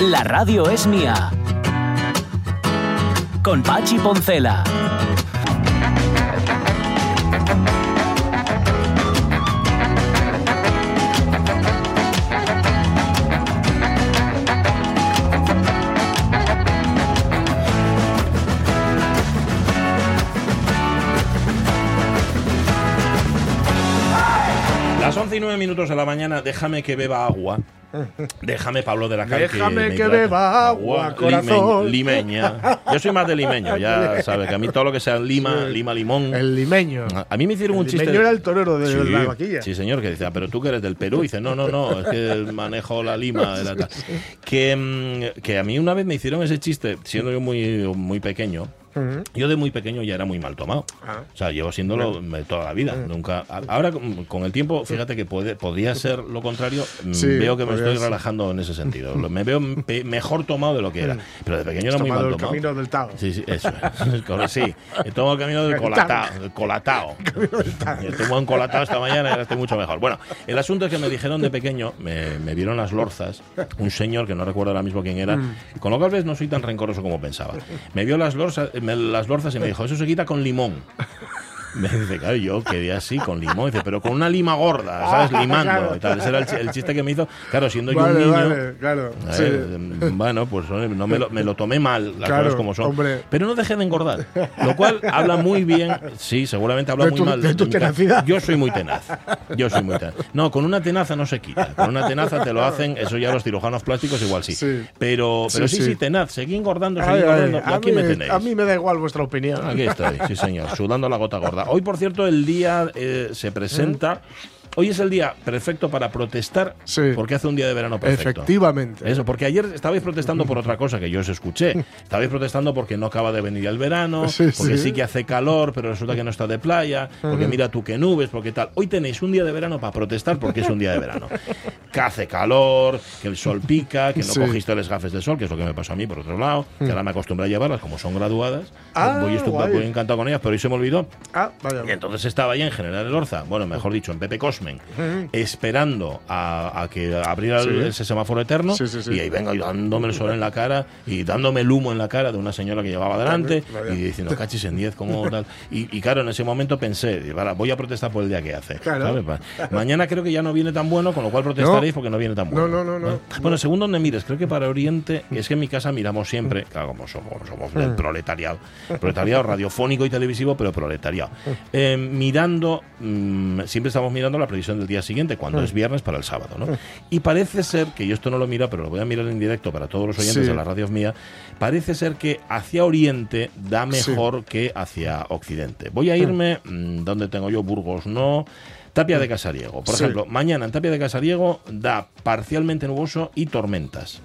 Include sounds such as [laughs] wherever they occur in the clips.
La radio es mía. Con Pachi Poncela. Las 11 y 9 minutos de la mañana, déjame que beba agua. Déjame, Pablo de la Cal. Déjame me que hidrate. beba agua, corazón. Limeñ- limeña. Yo soy más de limeño, ya [laughs] sabes, que a mí todo lo que sea lima, lima, limón. El limeño. A mí me hicieron un El chiste. limeño era el torero de sí, la vaquilla. Sí, señor, que dice, "Ah, pero tú que eres del Perú. Y dice, no, no, no, es que manejo la lima. [laughs] era tal". Que, mm, que a mí una vez me hicieron ese chiste, siendo yo muy, muy pequeño. Yo de muy pequeño ya era muy mal tomado. Ah. O sea, llevo siéndolo toda la vida. Nunca. Ahora con, el tiempo, fíjate que puede, podría ser lo contrario. Mm, Sí, veo que me estoy ser. relajando en ese sentido. [laughs] Me veo pe- mejor tomado de lo que era. Pero de pequeño era muy tomado mal el tomado. camino del Tao. Sí, sí, eso [laughs] Sí, he tomado el camino del El colatao. colatao. [laughs] He tomado un colatao esta mañana y ahora estoy mucho mejor. Bueno, el asunto es que me dijeron de pequeño, me, me vieron las lorzas, un señor que no recuerdo ahora mismo quién era, Mm. con lo cual ves no soy tan rencoroso como pensaba. Me vio las lorzas, las lorzas y me dijo, eso se quita con limón. Me dice, claro, yo quedé así con limón. Dice, pero con una lima gorda, ¿sabes? [laughs] Limando. claro. y tal. Ese era el, chi- el chiste que me hizo. Claro, siendo yo un niño. vale, claro. Sí. mm, Bueno, pues oye, no me lo, me lo tomé mal, las Claro, cosas como son. hombre. Pero no dejé de engordar. Lo cual habla muy bien. Sí, seguramente habla De muy tu- mal. de tu tenacidad. Yo soy muy tenaz. Yo soy muy tenaz. No, con una tenaza no se quita. Con una tenaza te lo hacen, eso ya los cirujanos plásticos igual sí. Sí. Pero, pero sí, Sí, tenaz. Seguí engordando, seguí Ay, engordando. aquí mí, me tenéis. a mí me da igual vuestra opinión. Aquí estoy, sí señor, sudando la gota gorda. Hoy, por cierto, el día eh, se presenta. Hoy es el día perfecto para protestar Sí. porque hace un día de verano perfecto. Efectivamente. Eso, porque ayer estabais protestando por otra cosa que yo os escuché. [laughs] Estabais protestando porque no acaba de venir el verano, Sí, porque sí. sí que hace calor, pero resulta que no está de playa, porque mira tú qué nubes, porque tal. Hoy tenéis un día de verano para protestar porque es un día de verano. [laughs] Que hace calor, que el sol pica, que no cogiste las gafas de sol, que es lo que me pasó a mí por otro lado, que ahora me acostumbré a llevarlas como son graduadas. Ah, voy, voy encantado con ellas, pero hoy se me olvidó. Ah, vaya. Y entonces estaba ahí en General Elorza, bueno, mejor dicho, en Pepe Esperando a, a que abriera el- Sí. ese semáforo eterno. Sí, sí, sí. Y ahí vengo yo dándome el sol en la cara y dándome el humo en la cara de una señora que llevaba delante Vaya. y diciendo, cachis en 10, como tal. Y, y claro, en ese momento pensé, digo, "Vale, voy a protestar por el día que hace. Claro. ¿sabes? Pa- Mañana creo que ya no viene tan bueno, con lo cual protestaréis porque no viene tan bueno. No, no, no, no. Bueno, según donde mires, creo que para Oriente, es que en mi casa miramos siempre, claro, como somos, somos del proletariado, proletariado radiofónico y televisivo, pero proletariado. [laughs] Eh, mirando, mm, siempre estamos mirando la previsión del día siguiente, Mm. cuando es viernes para el sábado, ¿no? Y parece ser, que yo esto no lo miro, pero lo voy a mirar en directo para todos los oyentes Sí. de la radio mía, parece ser que hacia Oriente da mejor que hacia Occidente. Voy a irme, mm, donde tengo yo? Burgos, no. Tapia de Casariego. Por Sí. ejemplo, mañana en Tapia de Casariego da parcialmente nuboso y tormentas.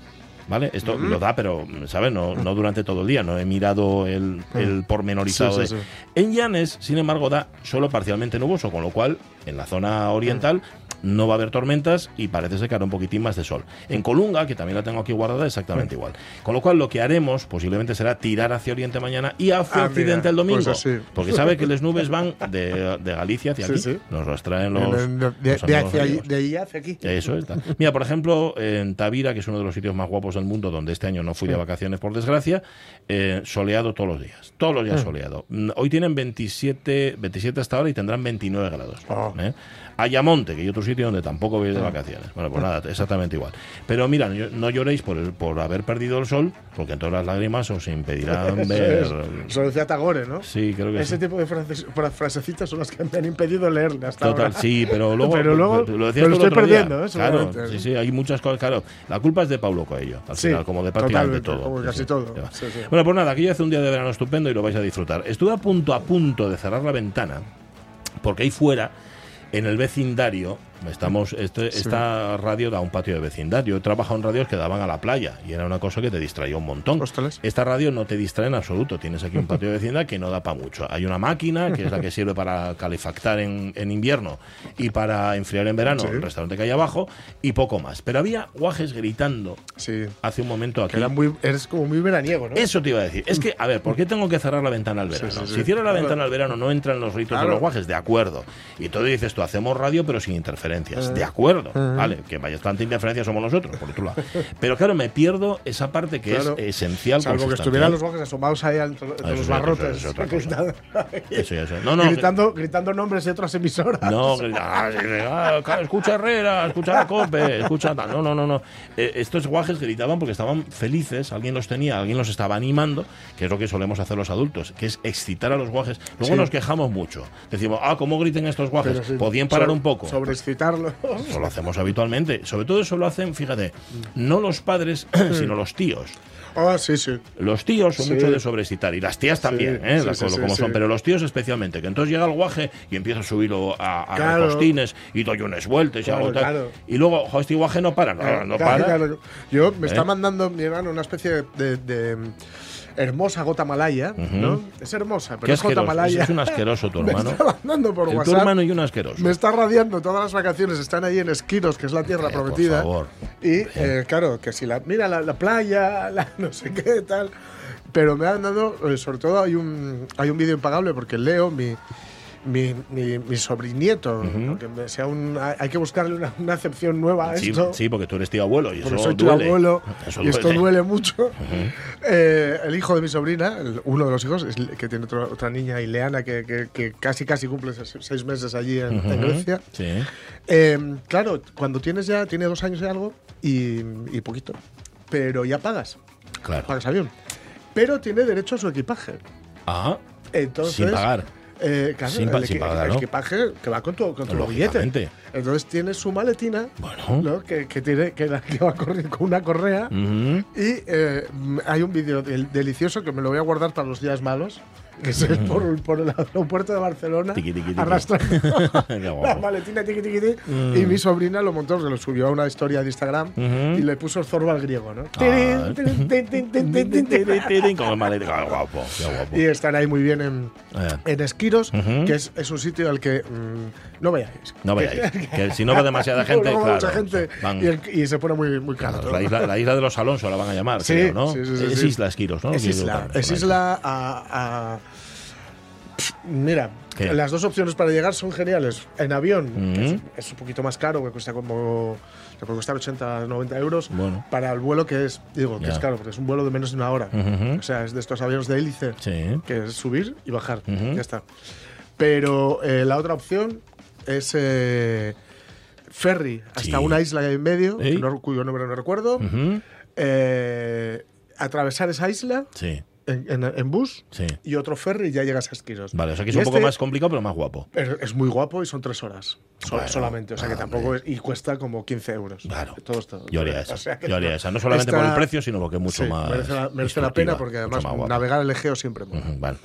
¿Vale? Esto lo da, pero, ¿sabes? No, no durante todo el día. No he mirado el, el pormenorizado. Sí, sí, de- sí. En Llanes, sin embargo, da solo parcialmente nuboso, con lo cual, en la zona oriental no va a haber tormentas y parece ser que hará un poquitín más de sol. En Colunga, que también la tengo aquí guardada, exactamente igual. Con lo cual, lo que haremos posiblemente será tirar hacia oriente mañana y hacia Ah, occidente mira, el domingo. pues. Porque sabe que las nubes van de, de Galicia hacia Sí, aquí. sí. Nos las traen los. De, de- hacia de aquí. Eso está. Mira, por ejemplo, en Tavira, que es uno de los sitios más guapos del mundo, donde este año no fui de vacaciones por desgracia, eh, soleado todos los días. Todos los días soleado. Mm, Hoy tienen 27, 27 hasta ahora y tendrán 29 grados. Oh. ¿eh? Ayamonte, que hay otro sitio donde tampoco voy de vacaciones. Bueno, pues nada, exactamente igual. Pero mira, no, lloréis por, el- por haber perdido el sol, porque entonces las lágrimas os impedirán ver. Eso decía Tagore, ¿no? Sí, creo que Ese sí. tipo de frases- fra- frasecitas son las que me han impedido leerle hasta Total, ahora. sí, pero [laughs] luego, Pero luego lo decías lo estoy otro día. perdiendo, ¿eh? Claro, sí, sí, hay muchas cosas, claro. La culpa es de Paulo Coelho, al Sí, final, como de prácticamente todo. como Sí, casi sí. todo. Bueno, pues nada, aquí ya hace un día de verano estupendo y lo vais a disfrutar. Estuve a punto, a punto de cerrar la ventana, porque ahí fuera, en el vecindario, estamos, este- esta radio da un patio de vecindario. Yo he trabajado en radios que daban a la playa y era una cosa que te distraía un montón. Ostras. Esta radio no te distrae en absoluto. Tienes aquí un patio de vecindad que no da para mucho. Hay una máquina que es la que sirve para calefactar en, en invierno y para enfriar en verano Sí. el restaurante que hay abajo y poco más. Pero había guajes gritando Sí. hace un momento aquí. Era muy, eres como muy veraniego, ¿no? Eso te iba a decir. Es que, a ver, ¿por qué tengo que cerrar la ventana al verano? Si cierro la ventana al verano no entran los ritos de los guajes, de acuerdo. Y todo dices tú, hacemos radio pero sin interferencia. Interferencias. De acuerdo, vale, que vaya tanta interferencia somos nosotros, por otro lado. Pero claro, me pierdo esa parte que Claro. es esencial. Salvo que estuvieran los guajes asomados ahí entre, entre Ah, Eso los es- barrotes. eso [laughs] Eso. No, no, gritando, gritando nombres de otras emisoras. No, ah, ah, escucha Herrera, escucha la COPE, escucha... tal. No, no, no, no. Eh, estos guajes gritaban porque estaban felices, alguien los tenía, alguien los estaba animando, que es lo que solemos hacer los adultos, que es excitar a los guajes. Luego Sí. nos quejamos mucho. Decimos, ah, ¿cómo griten estos guajes? Sí, ¿Podían parar so- un poco? Sobreexcitarlos. Eso lo hacemos habitualmente. Sobre todo eso lo hacen, fíjate, no los padres, [clears throat] sino los tíos. Ah, sí, sí. Los tíos son Sí. mucho de sobreexcitar y las tías también, ¿eh? sí, sí, como son, pero los tíos especialmente, que entonces llega el guaje y empieza a subirlo a, a Claro. repostines y doy unas vueltas y hago tal. claro. Y luego, jo, este guaje no para, no, no Claro, para. Yo me ¿Eh? está mandando mi hermano una especie de, de, hermosa gota malaya, ¿no? Es hermosa, pero Qué es gota malaya. es un asqueroso tu [laughs] me hermano. está mandando por El tu WhatsApp. hermano y un asqueroso. Me está radiando todas las vacaciones, están ahí en Esquiros, que es la tierra Calla, por prometida. favor. Y eh, claro, que si la mira la, la playa, [laughs] la no sé qué tal. Pero me han dado, eh, sobre todo hay un hay un vídeo impagable porque Leo, mi mi, mi, mi sobrinieto, aunque me sea un, hay que buscarle una, una acepción nueva a Sí, esto. sí, porque tú eres tío abuelo y Porque eso soy tu duele. abuelo [laughs] Eso y esto duele mucho. Eh, el hijo de mi sobrina, el- uno de los hijos, es- que tiene otra- otra niña, Ileana, que, que- que casi casi cumple seis, meses allí en, en Grecia. Sí. Eh, claro, cuando tienes ya, tiene dos años y algo y, y poquito, pero ya pagas, Claro. pagas avión. Pero tiene derecho a su equipaje. Ah, Entonces, sin pagar. Eh, claro, Sin el, sin pagar, el equipaje que va con tu, con tu billete. Entonces tiene su maletina, Bueno. ¿no? que, que tiene, que, [laughs] va con una correa. Ujú. Y eh, hay un vídeo del- delicioso que me lo voy a guardar para los días malos, que es el por, por el aeropuerto de Barcelona, Tiqui, tiqui, tiqui. arrastrando [laughs] [laughs] la maletina, tiqui, tiqui, tiqui. y mi sobrina lo montó, se lo subió a una historia de Instagram y le puso el zorro al griego, ¿no? Guapo. Y están ahí muy bien en, Eh. en Esquiros, que es, es un sitio al que mm, no vayáis. No vayáis. [laughs] Que si no va demasiada gente, Luego claro. mucha gente van- y, el- y se pone muy, muy caro. Claro, la, isla, la isla de los Alonso la van a llamar, Sí, creo, ¿no? sí, sí, es. Isla Esquiros, ¿no? Es isla, es a, Mira, ¿Qué? las dos opciones para llegar son geniales. En avión que Ujú. es, es un poquito más caro, que cuesta como. Te puede costar 80, 90 euros. Bueno. Para el vuelo que es, digo, que es caro, porque es un vuelo de menos de una hora. O sea, es de estos aviones de hélice, Sí. que es subir y bajar. Ya está. Pero eh, la otra opción es eh, ferry hasta Sí. una isla que en medio, no- cuyo nombre no recuerdo. Eh, atravesar esa isla Sí, en, en- en bus sí. y otro ferry y ya llegas a Esquiros. Vale, o sea que es Y un poco este más complicado, pero más guapo. Es, es muy guapo y son tres horas so- Bueno, solamente, o sea que tampoco es, y cuesta como 15 euros. Claro. Todo esto. Yo haría [laughs] O esa. sea Yo haría esa. No solamente por el precio, sino porque es mucho sí, más. merece la, merece la pena porque además navegar el Egeo siempre Vale.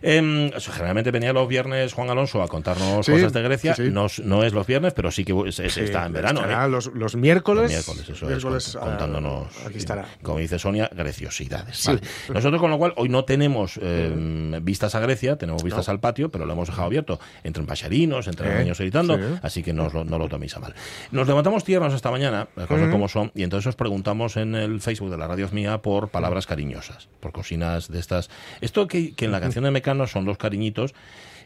Em, eso, generalmente venía los viernes Juan Alonso a contarnos Sí, cosas de Grecia. No, es- no es los viernes, pero sí que es- es- está en verano. Estará ¿eh? los, los miércoles. Los miércoles, eso miércoles, es, cont- contándonos, Aquí estará. como dice Sonia, greciosidades. Vale. Nosotros, con lo cual, hoy no tenemos eh, vistas a Grecia, tenemos vistas al patio, pero lo hemos dejado abierto. Entran paxarinos, entran Eh, niños gritando, sí. así que no, no lo toméis a mal. Nos levantamos tiernos esta mañana, las cosas como son, y entonces os preguntamos en el Facebook de la Radio Mía por palabras cariñosas, por cocinas de estas. Esto que, que en la canción de Mecano son los cariñitos.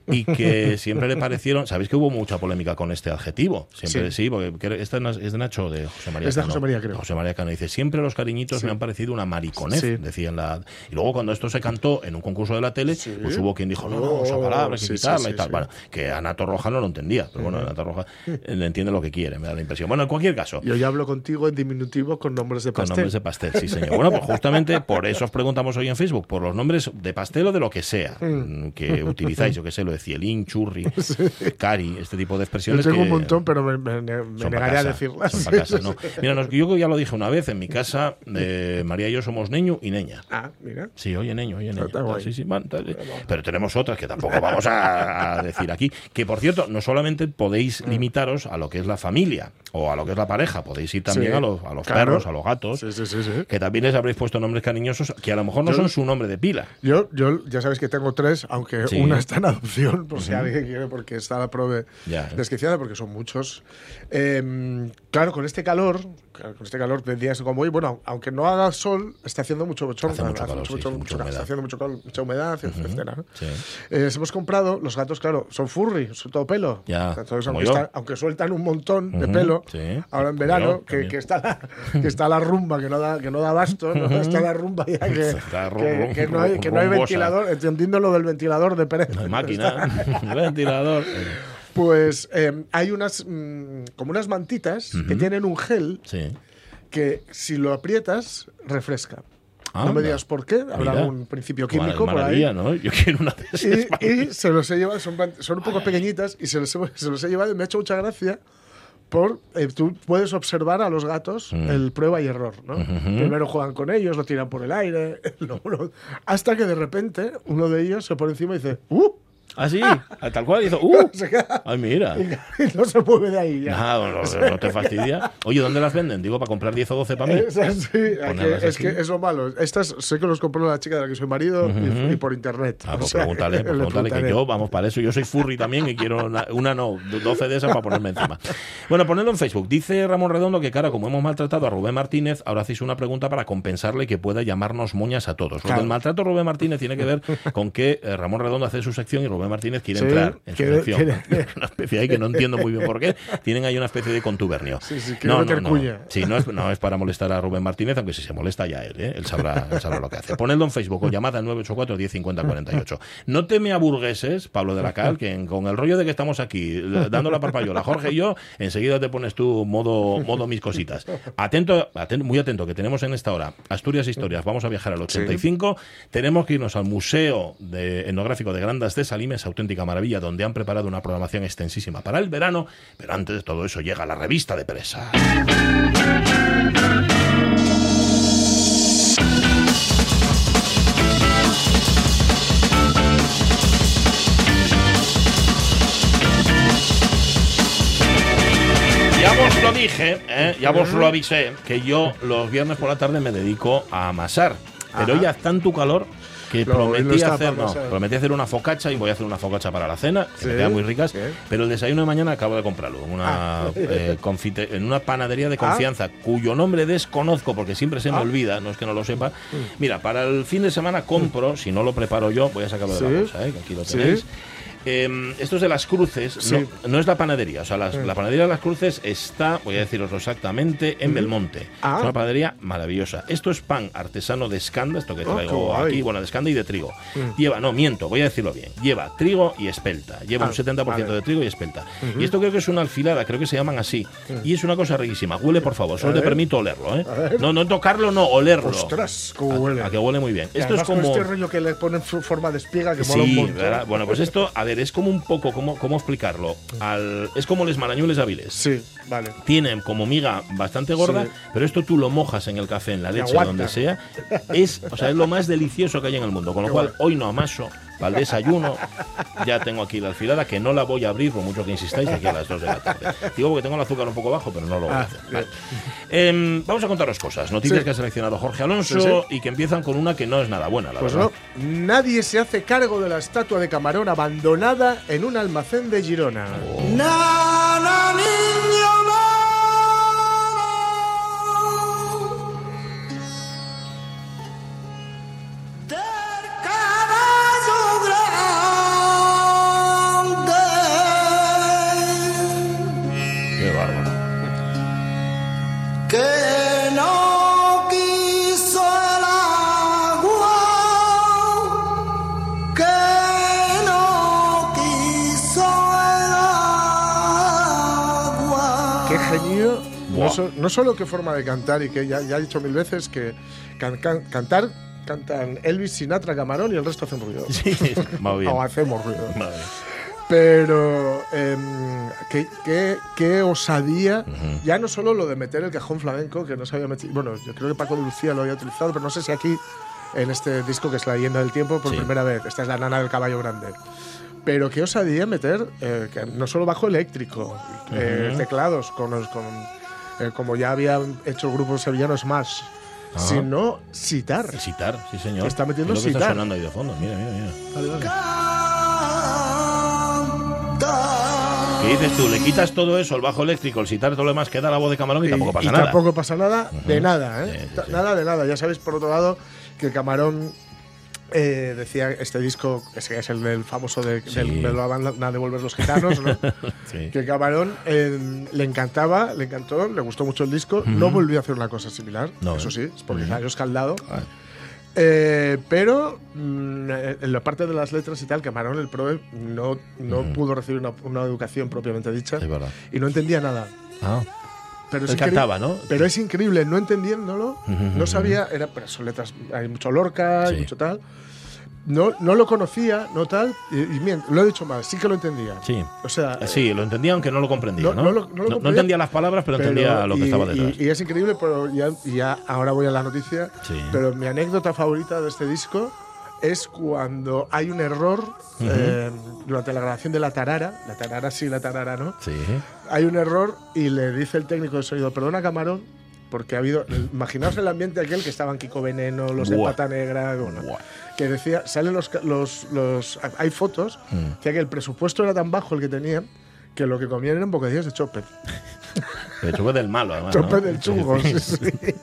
Y que [laughs] siempre le parecieron. Sabéis que hubo mucha polémica con este adjetivo. Siempre sí, Sí. porque esta es de Nacho de José María. Es de Cano. José María, creo. José María Cano dice: Siempre los cariñitos me han parecido una mariconez. Sí. Decía en la. Y luego, cuando esto se cantó en un concurso de la tele, pues hubo quien dijo: No, no, esa Oh, palabra hay que quitarla y tal. Bueno, que Anato Roja no lo entendía. Pero bueno, Anato Roja eh, le entiende lo que quiere, me da la impresión. Bueno, en cualquier caso. Yo ya hablo contigo en diminutivo con nombres de Con pastel. nombres de pastel, sí, señor. Bueno, pues justamente por eso os preguntamos hoy en Facebook, por los nombres de pastel o de lo que sea mm, que utilizáis, yo que sé, lo de cielín, churri, [laughs] cari, este tipo de Yo expresiones. tengo que un montón, pero me, me- negaré a decirlas. son pa' casa, [laughs] no. Mira, nos- yo ya lo dije una vez, en mi casa, eh, María y yo somos niño y neña. Ah, mira. Sí, oye, neño, oye, neño. Sí, tal, Pero tenemos otras que tampoco vamos a, a decir aquí. Que, por cierto, no solamente podéis Mm. limitaros a lo que es la familia o a lo que es la pareja, podéis ir también Sí, a los, a los claro. perros, a los gatos, que también les habréis puesto nombres cariñosos que a lo mejor no Yo- son su nombre de pila. Yo, yo ya sabes que tengo tres, aunque una está en adopción. Por si alguien quiere, porque está la prove Ya. desquiciada, porque son muchos. Eh, claro, con este calor, con este calor de días como hoy, bueno, aunque no haga sol, está haciendo mucho bochorno. Mucho calor, mucho- sí, mucho- humedad. está haciendo mucho calor, mucha humedad, etcétera. ¿no? Sí. Eh, les hemos comprado, los gatos, claro, son furry, son todo pelo. Ya, Entonces, como aunque, yo. está- aunque sueltan un montón de pelo, sí, ahora en verano, yo que, está la, que está la rumba, que no da, que no da abasto, ¿no? está la rumba ya que, no hay, que no hay ventilador, entendiendo lo del ventilador de Pérez. No hay [laughs] máquina, [laughs] ventilador. Pues eh, hay unas, mm, como unas mantitas que Ujú. tienen un gel Sí. que si lo aprietas, refresca. No me digas por qué, habrá Mira. un principio químico por ahí. ¿no? Yo quiero una de esas. Y, y se los he llevado, son, son un poco pequeñitas y se los, he, se los he llevado y me ha hecho mucha gracia por eh, tú puedes observar a los gatos Mm. el prueba y error, ¿no? Primero juegan con ellos, lo tiran por el aire, [laughs] luego lo- hasta que de repente uno de ellos se pone encima y dice ¡Uh! Ah, sí, [laughs] tal cual. Hizo, ¡uh! [laughs] Ay, mira. [laughs] no se mueve de ahí ya. No, no- no te fastidia. Oye, ¿dónde las venden? Digo, para comprar 10 o 12 para mí. Es, así, es que es lo malo. Estas sé que los compró la chica de la que soy marido y- y, por internet. Ah, O pues sea, pregúntale, pues le pregúntale que yo, vamos, para eso. Yo soy furry también y quiero una, una no, 12 de esas para ponerme encima. Bueno, ponedlo en Facebook. Dice Ramón Redondo que, cara, como hemos maltratado a Rubén Martínez, ahora hacéis una pregunta para compensarle que pueda llamarnos moñas a todos. Lo Claro. del maltrato Rubén Martínez tiene que ver con que eh, Ramón Redondo hace su sección y Rubén Martínez quiere Sí, entrar en su quiere- sección. quiere- [laughs] Una especie ahí que no entiendo muy bien por qué. Tienen ahí una especie de contubernio. Sí, sí, quiere meter cuña. Sí, no es, no es para molestar a Rubén Martínez, aunque si se molesta ya él, ¿eh? él, sabrá, él sabrá lo que hace. Ponedlo en Facebook o llamada al 984 10 50 48. No te me aburgueses, Pablo de la Cal, que con el rollo de que estamos aquí dando la parpayola, Jorge y yo, enseguida te pones tú modo, modo mis cositas. Atento, atento, muy atento, que tenemos en esta hora Asturias Historias. Vamos a viajar al 85. Tenemos que irnos al Museo de, Etnográfico de Grandas de Salimes, auténtica maravilla, donde han preparado una programación extensísima para el verano. Pero antes de todo eso llega la revista de presas. Ya vos lo dije, ¿eh? ya vos lo avisé, que yo los viernes por la tarde me dedico a amasar. Pero Ajá. ya está en tu calor que Lo- prometí hacer, no, prometí hacer una focacha y voy a hacer una focacha para la cena, que me Sí, quedan muy ricas. Pero el desayuno de mañana acabo de comprarlo en una, Ah. eh, confite- en una panadería de Ah. confianza, cuyo nombre desconozco porque siempre se me Ah. olvida, no es que no lo sepa. Mira, para el fin de semana compro, si no lo preparo yo, voy a sacarlo de la bolsa, ¿eh? que aquí lo Sí. Eh, esto es de las cruces, Sí. no, no es la panadería. O sea, las- la panadería de las cruces está, voy a deciroslo exactamente, en Belmonte. Ah. Es una panadería maravillosa. Esto es pan artesano de escanda, esto que Oh, traigo aquí, bueno, de escanda y de trigo. Lleva, no, miento, voy a decirlo bien. Lleva trigo y espelta. Lleva Ah, un 70% vale. de trigo y espelta. Y esto creo que es una alfilada, creo que se llaman así. Y es una cosa riquísima. Huele, por favor, solo A te ver. permito olerlo, ¿eh? No, no tocarlo, no, olerlo. Ostras, cómo huele. A, que huele muy bien. Y Esto es con como. este rollo que le ponen forma de espiga que mola un Sí. ¿verdad? Bueno, pues esto, a ver, es como un poco, ¿cómo, cómo explicarlo? Al, es como les marañules hábiles. Sí, vale. Tienen como miga bastante gorda, Sí. pero esto tú lo mojas en el café, en la leche, donde sea. Es, o sea, es lo más delicioso que hay en el mundo. Con lo Qué cual, hoy no amaso para el desayuno. Ya tengo aquí la alfilada, que no la voy a abrir, por mucho que insistáis, aquí a las 2 de la tarde. Digo porque tengo el azúcar un poco bajo, pero no lo voy a Ah, hacer. Vale. Em, vamos a contaros cosas. Noticias Sí. que ha seleccionado Jorge Alonso Sí, y que empiezan con una que no es nada buena, la Pues verdad. no, nadie se hace cargo de la estatua de Camarón abandonada en un almacén de Girona. Nana niño so- no solo qué forma de cantar, y que ya, ya he dicho mil veces que can- can- cantar cantan Elvis, Sinatra, Camarón y el resto hacen ruido. Sí, bien. [laughs] O hacemos ruido. Pero em, qué, qué- qué osadía, ya no solo lo de meter el cajón flamenco, que no se había metido, bueno, yo creo que Paco de Lucía lo había utilizado, pero no sé si aquí, en este disco que es La leyenda del tiempo, por Sí. primera vez, esta es la nana del caballo grande. Pero qué osadía meter eh, no solo bajo eléctrico, eh, teclados, con, eh, como ya había hecho el grupo sevillano Smash, Ajá. sino sitar. Sitar, sí señor. Se está metiendo Es lo que está sonando ahí de fondo. Mira, mira, mira. Vale. Que dices tú, le quitas todo eso, el bajo eléctrico, el sitar, todo lo demás, queda la voz de Camarón y, tampoco pasa y nada. tampoco pasa nada de nada, ¿eh? Sí, sí, Ta- sí. Nada de nada. Ya sabéis, por otro lado, que Camarón eh, decía este disco, ese es el del famoso de, Sí. del- me lo van a devolver los gitanos, ¿no? [laughs] Sí. que Camarón eh, le encantaba, le encantó, le gustó mucho el disco, no volvió a hacer una cosa similar, No, eso ¿eh? sí, es porque se ha escaldado. Ah, Eh, pero mm, en la parte de las letras y tal, Camarón, el proe, no, no pudo recibir una, una educación propiamente dicha y no entendía nada. Ah, Pero es Él increíble- cantaba, ¿no? Pero es increíble, no entendiéndolo, no sabía, era, pero son letras, hay mucho Lorca, hay Sí. mucho tal. No, no lo conocía, no tal, y, y mien- lo he dicho mal, sí que lo entendía. sí. O sea, Sí, lo entendía aunque no lo comprendía, No, ¿no? no lo- no lo comprendía, entendía las palabras, pero, pero- entendía lo que y- estaba detrás. Y, y es increíble, pero ya, ya ahora voy a la noticia. Sí. Pero mi anécdota favorita de este disco es cuando hay un error eh, durante la grabación de la tarara. La tarara sí, la tarara no. Sí. Hay un error y le dice el técnico de sonido, perdona Camarón, porque ha habido, imaginaos el ambiente aquel que estaban Kiko Veneno, los de. Pata Negra, bueno, que decía, salen los, los, los hay fotos, Mm. decía que el presupuesto era tan bajo el que tenían que lo que comían eran bocadillos de chopper. Hecho, fue del malo, además. del chungo, Sí, sí, sí. sí.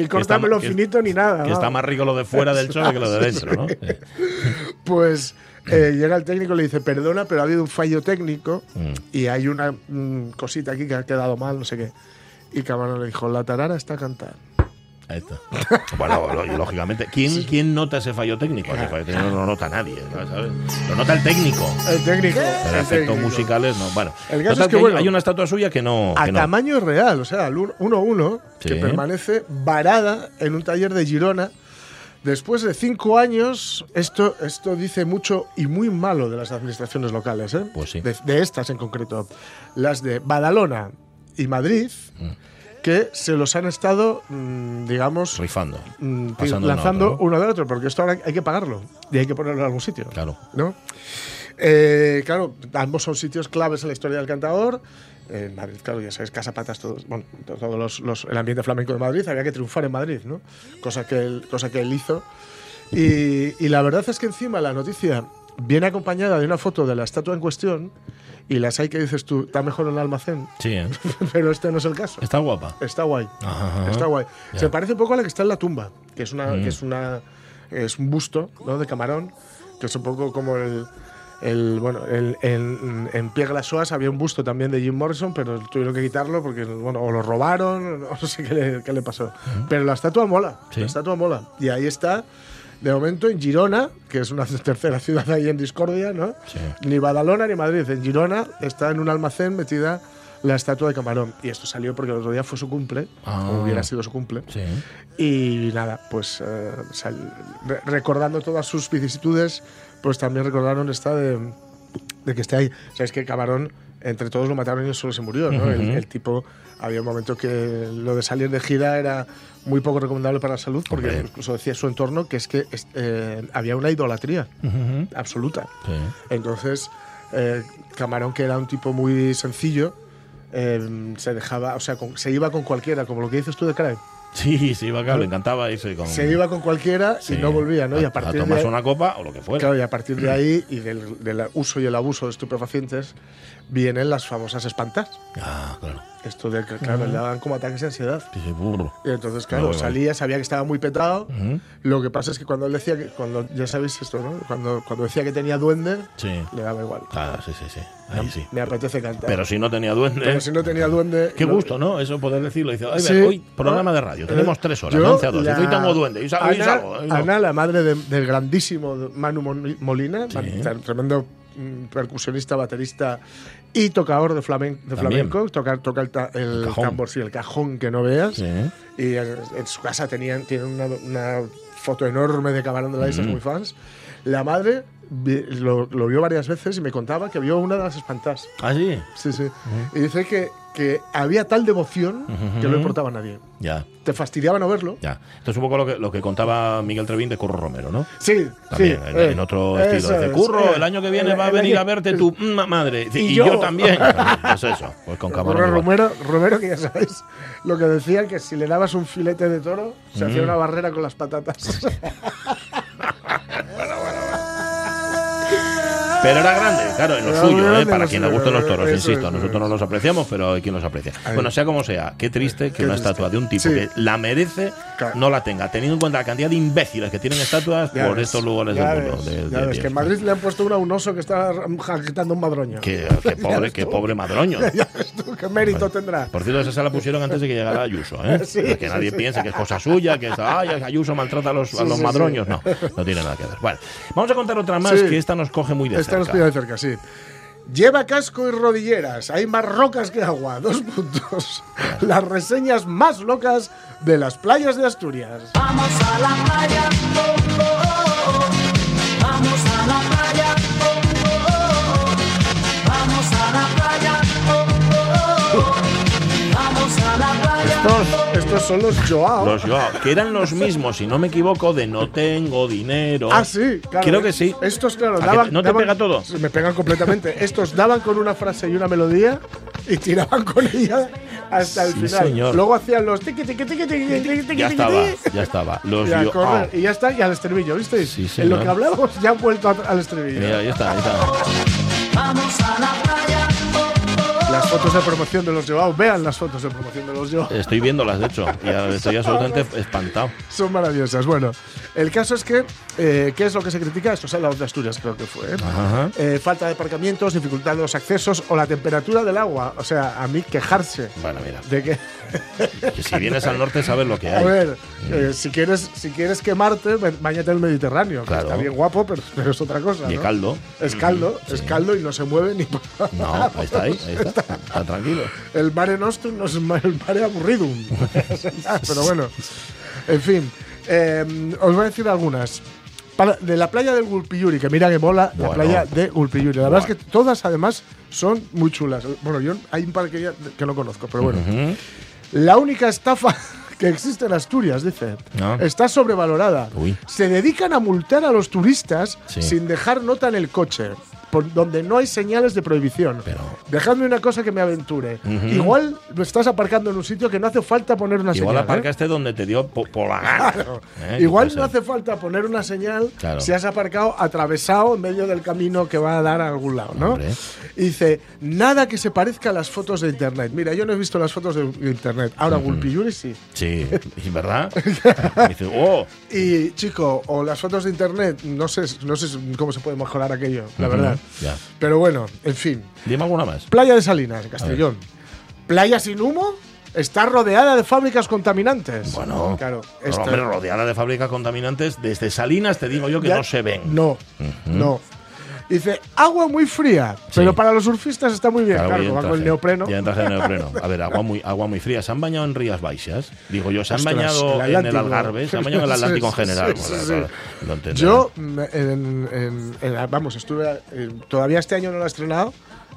Ni córtamelo que- finito ni nada. Que está más rico lo de fuera del choque que lo de dentro, ¿no? [laughs] Pues eh, llega el técnico y le dice, perdona, pero ha habido un fallo técnico Mm. y hay una mm, cosita aquí que ha quedado mal, no sé qué. Y Camarón le dijo, la tarara está cantada. Ahí está. [laughs] Bueno, lo- y lógicamente, ¿quién, ¿quién nota ese fallo técnico? Ese fallo técnico no lo nota nadie, ¿sabes? Lo nota el técnico. El técnico. Pero el efectos técnico. musicales, no. Bueno, El caso es que, hay- bueno, hay una estatua suya que no. A que no. tamaño real, o sea, al 1-1, Sí. que permanece varada en un taller de Girona. Después de cinco años, esto, esto dice mucho y muy malo de las administraciones locales, ¿eh? Pues sí. de, de estas en concreto. Las de Badalona y Madrid, Mm. Que se los han estado, mm, digamos, Rifando. mm, lanzando otro, ¿no? uno del otro, porque esto ahora hay que pagarlo y hay que ponerlo en algún sitio. Claro. ¿no? Eh, claro, ambos son sitios claves en la historia del cantador. En Madrid, claro, ya sabes, Casa Patas, todos, bueno, todos los, los- el ambiente flamenco de Madrid, había que triunfar en Madrid, ¿no? Cosa que él, cosa que él hizo. Y, y la verdad es que encima la noticia viene acompañada de una foto de la estatua en cuestión y las hay que dices tú, está mejor en el almacén, Sí, ¿eh? [laughs] pero este no es el caso. Está guapa. Está guay. Ajá. Está guay. Ya. Se parece un poco a la que está en la tumba, que es una, Mm. que es una, es un busto, ¿no? De camarón, que es un poco como el, el bueno, el, en, en Pierre Glasoas había un busto también de Jim Morrison, pero tuvieron que quitarlo porque, bueno, o lo robaron, [laughs] o no sé qué le, qué le pasó. Pero la estatua mola, Sí. la estatua mola. Y ahí está. De momento en Girona, que es una [laughs] tercera ciudad ahí en discordia, ¿no? Sí. Ni Badalona ni Madrid. En Girona está en un almacén metida la estatua de Camarón. Y esto salió porque el otro día fue su cumple, Ah. o hubiera sido su cumple. Sí. Y nada, pues eh, sal- re- recordando todas sus vicisitudes, pues también recordaron esta de, de que esté ahí. Sabes que Camarón, entre todos lo mataron y solo se murió, ¿no? el, el tipo, había un momento que lo de salir de gira era muy poco recomendable para la salud, porque Hombre. incluso decía su entorno que es que eh, había una idolatría Ujú. absoluta. Sí. Entonces, eh, Camarón, que era un tipo muy sencillo, eh, se dejaba, o sea, con- se iba con cualquiera, como lo que dices tú de Craig. Sí, sí, iba claro, le encantaba irse con. Se iba con cualquiera Sí. y no volvía, ¿no? Y a partir de tomarse ahí, una copa o lo que fuera. claro, y a partir de [clears throat] ahí y del, del uso y el abuso de estupefacientes vienen las famosas espantas. Ah, claro. Esto de que, claro, le daban como ataques de ansiedad. Sí, burro. Y entonces, claro, vale. salía, sabía que estaba muy petado. Ujú. Lo que pasa es que cuando él decía que, cuando, ya sabéis esto, ¿no? Cuando, cuando decía que tenía duende, Sí. le daba igual. Claro, sí, sí, sí. Ahí sí. Me apetece cantar. Pero si no tenía duende. Pero si no tenía duende. Qué no- gusto, ¿no? Eso poder decirlo. Dice, "Ay, Sí. hoy programa de radio, tenemos Eh, tres horas, yo, de 11 a 2. la- Y hoy tengo duende. Y salgo, y Ana, salgo. Ay, no. Ana, la madre de- del grandísimo Manu Molina, Sí. tremendo percusionista, baterista y tocador de, flamen- de flamenco, toca, toca el, ta- el El tambor, sí, el cajón que no veas. Sí. Y en, en su casa tenían, tienen una, una foto enorme de Camarón de la Isla, Mm. muy fans. La madre lo vio varias veces y me contaba que vio una de las espantas. Ah, sí. Sí, sí. Y dice que, que había tal devoción que no importaba a nadie. Ya, Te fastidiaba no verlo. ya. Esto es un poco lo que, lo que contaba Miguel Trevín de Curro Romero, ¿no? Sí, También, sí. en, eh, en otro estilo. Dice, es, Curro, eh, el año que viene el- va a venir año- a verte tu [laughs] madre. Y y, yo. yo, también. [laughs] Pues eso, pues con Curro. Romero, Romero, que ya sabéis lo que decía, que si le dabas un filete de toro, se Mm. hacía una barrera con las patatas. [laughs] Pero era grande, claro, en lo suyo, ¿eh? para quien le suyo, gusten los toros, eso insisto. es, Nosotros no los apreciamos, pero hay quien los aprecia. Ahí. Bueno, sea como sea, qué triste que Qué una triste. estatua de un tipo Sí. que la merece Claro. no la tenga, teniendo en cuenta la cantidad de imbéciles que tienen estatuas Ya por ves, estos lugares del mundo. ves, de- ya de ves, que en Madrid le han puesto una a un oso que está agitando un madroño. Qué, [laughs] qué pobre, qué pobre madroño. [laughs] Ya ves tú, qué mérito tendrá. Por cierto, esa se la pusieron antes de que llegara Ayuso, ¿eh? [laughs] Sí, Para que nadie sí. piense que es cosa suya, que es, ay, Ayuso maltrata a los, a los madroños. No, no tiene nada que ver. Bueno, vamos a contar otra más que esta nos coge muy de Nos cerca. pilla de cerca, sí. Lleva casco y rodilleras. Hay más rocas que agua. [laughs] Dos puntos. Las reseñas más locas de las playas de Asturias. Vamos a la playa, oh, oh, oh, oh. Vamos a la playa. Vamos a la playa. Vamos a la playa. Estos, Son los Joao. los Joao, que eran los mismos, si no me equivoco, de no tengo dinero. Ah, sí, claro. Creo que sí. Estos, claro, ¿A que daban. no te daban- pega todo? Me pegan completamente. Estos daban con una frase y una melodía y tiraban con ella hasta el Sí, final. señor. Luego hacían los tiqui, tiqui, tiqui, tiqui, Ya estaba, ya estaba. Los Y a Joao. correr, y ya está, y al estribillo, ¿visteis? Sí, en lo que hablamos ya han vuelto al estribillo. Mira, ahí está, ahí está. Vamos a la playa, fotos de promoción de los Joao, vean las fotos de promoción de los Joao. Estoy viéndolas, de hecho, y [laughs] estoy absolutamente espantado. Son maravillosas. Bueno, el caso es que, eh, ¿qué es lo que se critica? Esto es en la de Asturias, creo que fue. ¿eh? Eh, falta de aparcamientos, dificultad de los accesos o la temperatura del agua. O sea, a mí quejarse Bueno, mira, de que, [laughs] que si vienes al norte sabes lo que a hay. ver, eh, si quieres si quieres quemarte, ba- bañate en el Mediterráneo. que Claro. Está bien guapo, pero, pero es otra cosa. Y ¿no? caldo. Es caldo, es caldo y no se mueve ni por [laughs] No, ahí está, ahí, ahí está. Está tranquilo. El mare nostrum no es el mare aburridum. [laughs] Pero bueno, en fin, eh, os voy a decir algunas. Para- de la playa del Gulpiyuri, que mira que mola la playa de Gulpiyuri. La verdad es que todas además son muy chulas. Bueno, yo hay un par que, que no conozco, pero bueno. La única estafa [laughs] que existe en Asturias, dice, No. está sobrevalorada. Uy. Se dedican a multar a los turistas Sí. sin dejar nota en el coche, por donde no hay señales de prohibición. Pero- Dejadme una cosa que me aventure. Igual lo estás aparcando en un sitio que no hace falta poner una Igual señal. ¿eh? aparcaste donde te dio po- por la gana. ¿eh? Igual no hace falta poner una señal Claro. si has aparcado atravesado en medio del camino que va a dar a algún lado, ¿no? Hombre. Y dice, nada que se parezca a las fotos de internet. Mira, yo no he visto las fotos de internet. Ahora, Gulpiyuri sí. Sí, [laughs] ¿y verdad? [laughs] Dice, oh, Y, chico, o las fotos de internet, no sé, no sé cómo se puede mejorar aquello, la verdad. Ya. Pero bueno, en fin. Dime alguna más. Playa de Salinas, en Castellón. Playa sin humo está rodeada de fábricas contaminantes. Bueno, claro. esto- hombre, rodeada de fábricas contaminantes, desde Salinas te digo yo que ya- no se ven. No, no. Dice, agua muy fría, pero para los surfistas está muy bien. Claro, en va con el neopreno. Ya en traje de neopreno. [laughs] A ver, agua muy, agua muy fría. ¿Se han bañado en Rías Baixas? Digo yo, ¿se han Ostras, bañado el en el. Algarve? ¿Se han bañado en el [laughs] Atlántico en general? sí, sí. lo. Yo, mm, en, en- en- vamos, estuve. eh, todavía este año no lo he estrenado,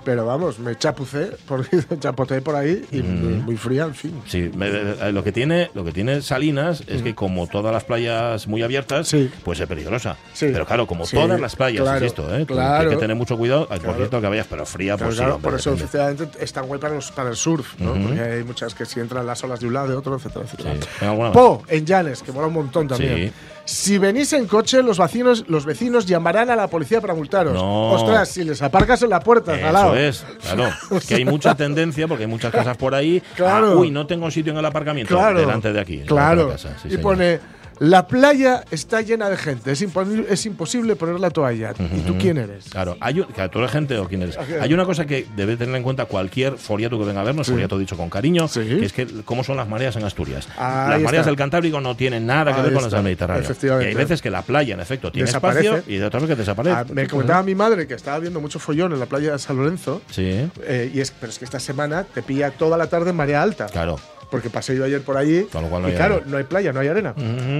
pero vamos, me chapucé, [laughs] por, chapoteé por ahí y muy, muy fría, en fin. Sí, me- eh, lo que tiene lo que tiene Salinas es que como todas las playas muy abiertas. Sí. pues es peligrosa. Sí. Pero claro, como Sí, todas las playas, claro, insisto, ¿eh? Claro. hay que tener mucho cuidado. Por cierto, que vayas, pero fría, pues sí, claro, hombre, por eso depende. efectivamente es tan guay para, los, para el surf, ¿no? Porque hay muchas que si entran las olas de un lado, de otro, etcétera, etcétera. Po, en Llanes, que mola un montón también. Si venís en coche, los vecinos, los vecinos llamarán a la policía para multaros. No. Ostras, si les aparcas en la puerta, al lado. Eso es, claro. [laughs] Que hay mucha tendencia, porque hay muchas casas por ahí. Claro. Ah, uy, no tengo sitio en el aparcamiento. Claro. Delante de aquí. Claro. otra casa. Sí, y señor. pone. La playa está llena de gente. Es, impo- es imposible poner la toalla. ¿Y tú quién eres? Claro, hay un, claro, ¿tú eres gente o quién eres? Ajá. Hay una cosa que debe tener en cuenta cualquier foriato que venga a vernos, foriato dicho con cariño, Sí. que es que cómo son las mareas en Asturias. Ahí las mareas está. del Cantábrico no tienen nada que Ahí ver con las está. del Mediterráneo. Efectivamente. Y hay veces que la playa, en efecto, tiene Desaparece. espacio y de otras veces que desaparece. Ah, me comentaba mi madre que estaba viendo mucho follón en la playa de San Lorenzo. Sí, eh, y es, pero es que esta semana te pilla toda la tarde en marea alta. claro. Porque pasé yo ayer por allí. No y claro, arena. no hay playa, no hay arena.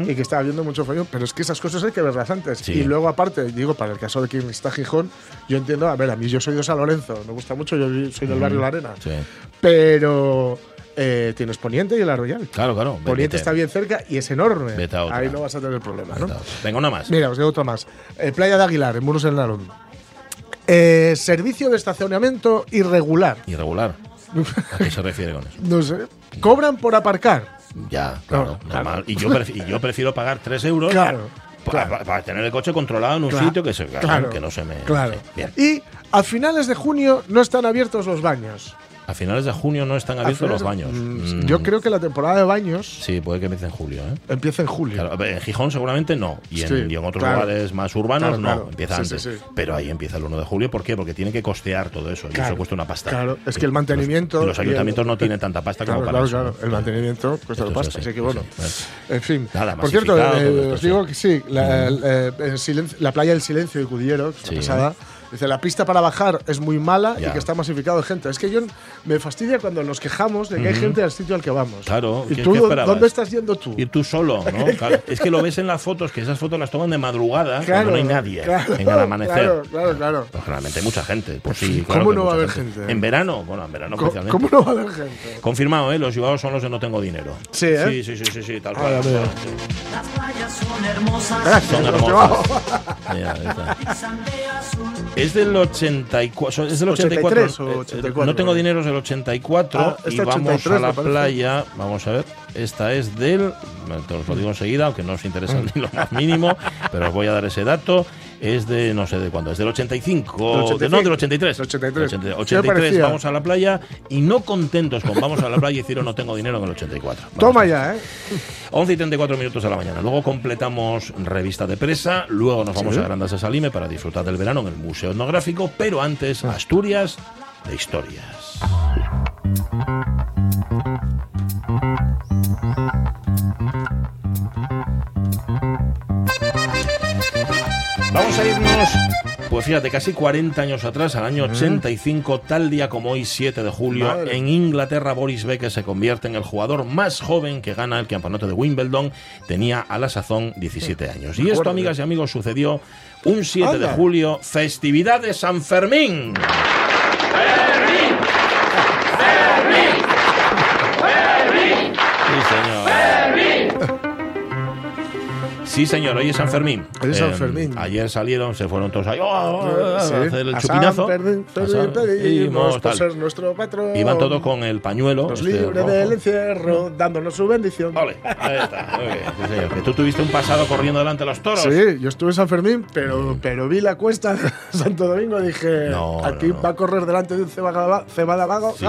Y que estaba viendo mucho follón. Pero es que esas cosas hay que verlas antes. Sí. Y luego, aparte, digo, para el caso de quien está Gijón, yo entiendo, a ver, a mí yo soy de San Lorenzo, me gusta mucho, yo soy del barrio La Arena. Sí. Pero eh, tienes Poniente y el Arroyal. Claro, claro. Poniente Vete. está bien cerca y es enorme. Ahí no vas a tener problema, ¿no? Venga, una más. Mira, os digo otra más. Eh, Playa de Aguilar, en Muros del Narón. Eh, servicio de estacionamiento irregular. Irregular. [laughs] ¿A qué se refiere con eso? No sé. Cobran por aparcar. Ya, claro, No, claro. normal. Y, yo pref- y yo prefiero pagar 3 euros Claro. Para, para- para tener el coche controlado en un Claro, sitio que, se, claro, que no se me. Claro. sí, bien. Y a finales de junio no están abiertos los baños. A finales de junio no están abiertos los baños. Mm, Mm, Yo creo que la temporada de baños Sí, puede que empiece en julio, ¿eh? empieza en julio. Claro, en Gijón seguramente no. Y en, Sí, y en otros claro. lugares más urbanos Claro, no. Empieza Sí, antes. sí. Pero ahí empieza el 1 de julio. ¿Por qué? Porque tienen que costear todo eso. Y eso cuesta una pasta. claro. Es que el mantenimiento Los, los el- ayuntamientos no tienen tanta pasta como para claro, eso. claro. El mantenimiento cuesta la pasta. así, que bueno. En fin. Nada, Por cierto, eh, os sí. digo que sí, la, eh, silencio- la playa del silencio de Cudillero, que pesada. Dice, la pista para bajar es muy mala Ya. y que está masificado de gente. Es que yo me fastidia cuando nos quejamos de que hay gente al sitio al que vamos. Claro, ¿Y ¿qué- tú dónde estás yendo tú? Ir tú solo, ¿no? [laughs] Claro. Es que lo ves en las fotos, que esas fotos las toman de madrugada, cuando no hay nadie claro, en el amanecer. Claro, claro, claro. Pues generalmente hay mucha gente. Pues sí, ¿Cómo claro no va a haber gente? En verano, bueno, en verano ¿Cómo, especialmente. cómo no va a haber gente? Confirmado, ¿eh? Los llevados son los de no tengo dinero. Sí, ¿eh? Sí, sí, sí, sí, sí, tal Ah, cual. Las playas son hermosas. Gracias, Son los hermosas. Es del 84. Es del 84. 83 o Eh, eh, 84. No tengo dinero, es del 84. Ah, y vamos 83 a la playa. Vamos a ver. Esta es del. os lo digo enseguida, aunque no os interesa Mm. [laughs] ni lo más mínimo. pero os voy a dar ese dato. Es de no sé de cuándo. Es del 85. Del 85. No, del 83. Del 83. Del Sí me 83. parecía. Vamos a la playa. Y no contentos con vamos a la playa, hicieron no tengo dinero en el 84. Vamos Toma a- ya, ¿eh? 11 y 34 minutos de la mañana. Luego completamos revista de presa. Luego nos vamos Sí. a Grandas de Salime para disfrutar del verano en el Museo Etnográfico. Pero antes, Ah. Asturias de historias. Vamos pues fíjate, casi 40 años atrás, al año 85, tal día como hoy, 7 de julio, Madre. en Inglaterra, Boris Becker se convierte en el jugador más joven que gana el campeonato de Wimbledon. Tenía a la sazón 17 años. Y esto, amigas y amigos, sucedió un 7 de julio, festividad de San Fermín. Sí, señor, hoy es San Fermín. Hoy es San Eh, Fermín. Ayer salieron, se fueron todos ahí oh, oh, oh, Sí. a hacer el A chupinazo. San pedimos tal. por ser nuestro patrón. Iban todos con el pañuelo. Nos este, libre rojo. del encierro, dándonos su bendición. Ole, ahí está. muy bien, sí, señor. Que tú tuviste un pasado corriendo delante de los toros. Sí, yo estuve en San Fermín, pero, pero vi la cuesta de Santo Domingo y dije, No, aquí no, no. va a correr delante de un cebada, vago, Sí,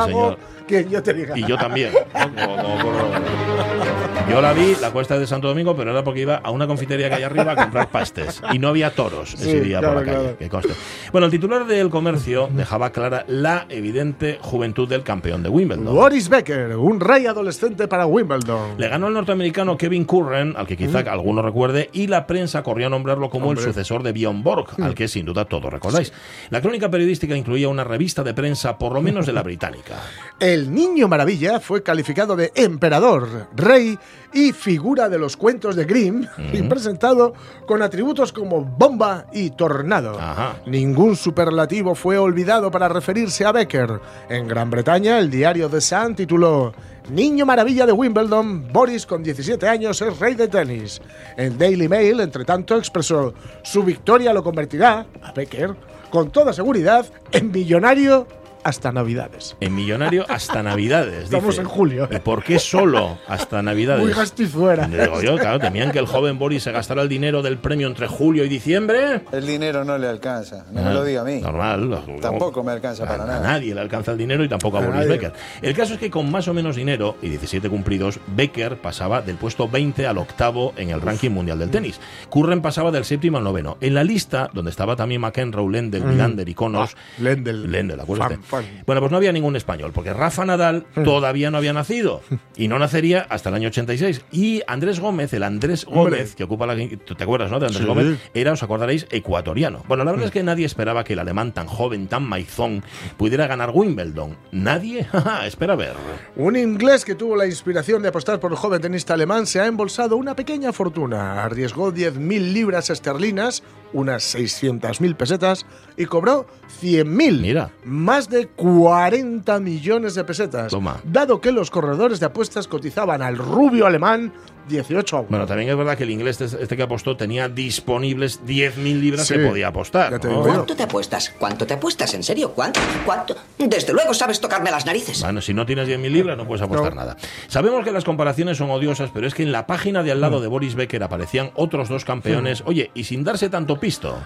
quien yo te diga. Y yo también. [laughs] ¿no? Como- como corro- Yo la vi, la cuesta de Santo Domingo, pero era porque iba a una confitería que hay arriba a comprar pastes. Y no había toros ese Sí, día claro, por la calle. claro. que conste. Bueno, el titular del comercio dejaba clara la evidente juventud del campeón de Wimbledon. Boris Becker, un rey adolescente para Wimbledon. Le ganó el norteamericano Kevin Curran, al que quizá alguno recuerde, y la prensa corrió a nombrarlo como Hombre. el sucesor de Bjorn Borg, al que sin duda todos recordáis. La crónica periodística incluía una revista de prensa, por lo menos de la británica. [laughs] El niño maravilla fue calificado de emperador, rey y figura de los cuentos de Grimm y presentado con atributos como bomba y tornado. Ajá. Ningún superlativo fue olvidado para referirse a Becker. En Gran Bretaña, el diario The Sun tituló Niño maravilla de Wimbledon, Boris con 17 años es rey de tenis. El Daily Mail, entre tanto, expresó su victoria lo convertirá, a Becker, con toda seguridad, en millonario hasta Navidades. En millonario hasta Navidades. [laughs] Estamos dice. en julio. ¿Y por qué solo hasta Navidades? Muy gastizuera. Digo yo, claro, temían que el joven Boris se gastara el dinero del premio entre julio y diciembre. El dinero no le alcanza, no Ah, me lo diga a mí. Normal. Tampoco me alcanza a, para a nada. nadie le alcanza el dinero y tampoco a, A Boris nadie. Becker. El caso es que con más o menos dinero y 17 cumplidos, Becker pasaba del puesto 20 al octavo en el ranking mundial del tenis. Curren pasaba del séptimo al noveno. En la lista, donde estaba también McEnroe, Lendl, Vilander y Connors. Ah, Lendl. Lendl, acuérdate. Fan. Bueno, pues no había ningún español, porque Rafa Nadal [laughs] todavía no había nacido y no nacería hasta el año 86. Y Andrés Gómez, el Andrés. Gómez, que ocupa la. ¿tú ¿Te acuerdas, no? De Andrés Sí. Gómez, era, os acordaréis, ecuatoriano. Bueno, la verdad es que nadie esperaba que el alemán tan joven, tan maizón, pudiera ganar Wimbledon. ¿Nadie? [laughs] Espera a ver. Un inglés que tuvo la inspiración de apostar por el joven tenista alemán se ha embolsado una pequeña fortuna. Arriesgó 10.000 libras esterlinas, unas 600.000 pesetas, y cobró 100.000. Mira. Más de 40 millones de pesetas. Toma. Dado que los corredores de apuestas cotizaban al rubio alemán 18 a 1. Bueno, también es verdad que el inglés este, este que apostó tenía disponibles 10.000 libras Sí, que podía apostar. ¿Cuánto te apuestas? ¿Cuánto te apuestas? ¿En serio? ¿Cuánto? ¿Cuánto? Desde luego sabes tocarme las narices. Bueno, si no tienes 10.000 libras no puedes apostar No. nada. Sabemos que las comparaciones son odiosas, pero es que en la página de al Mm. lado de Boris Becker aparecían otros dos campeones, oye, y sin darse tanto pisto.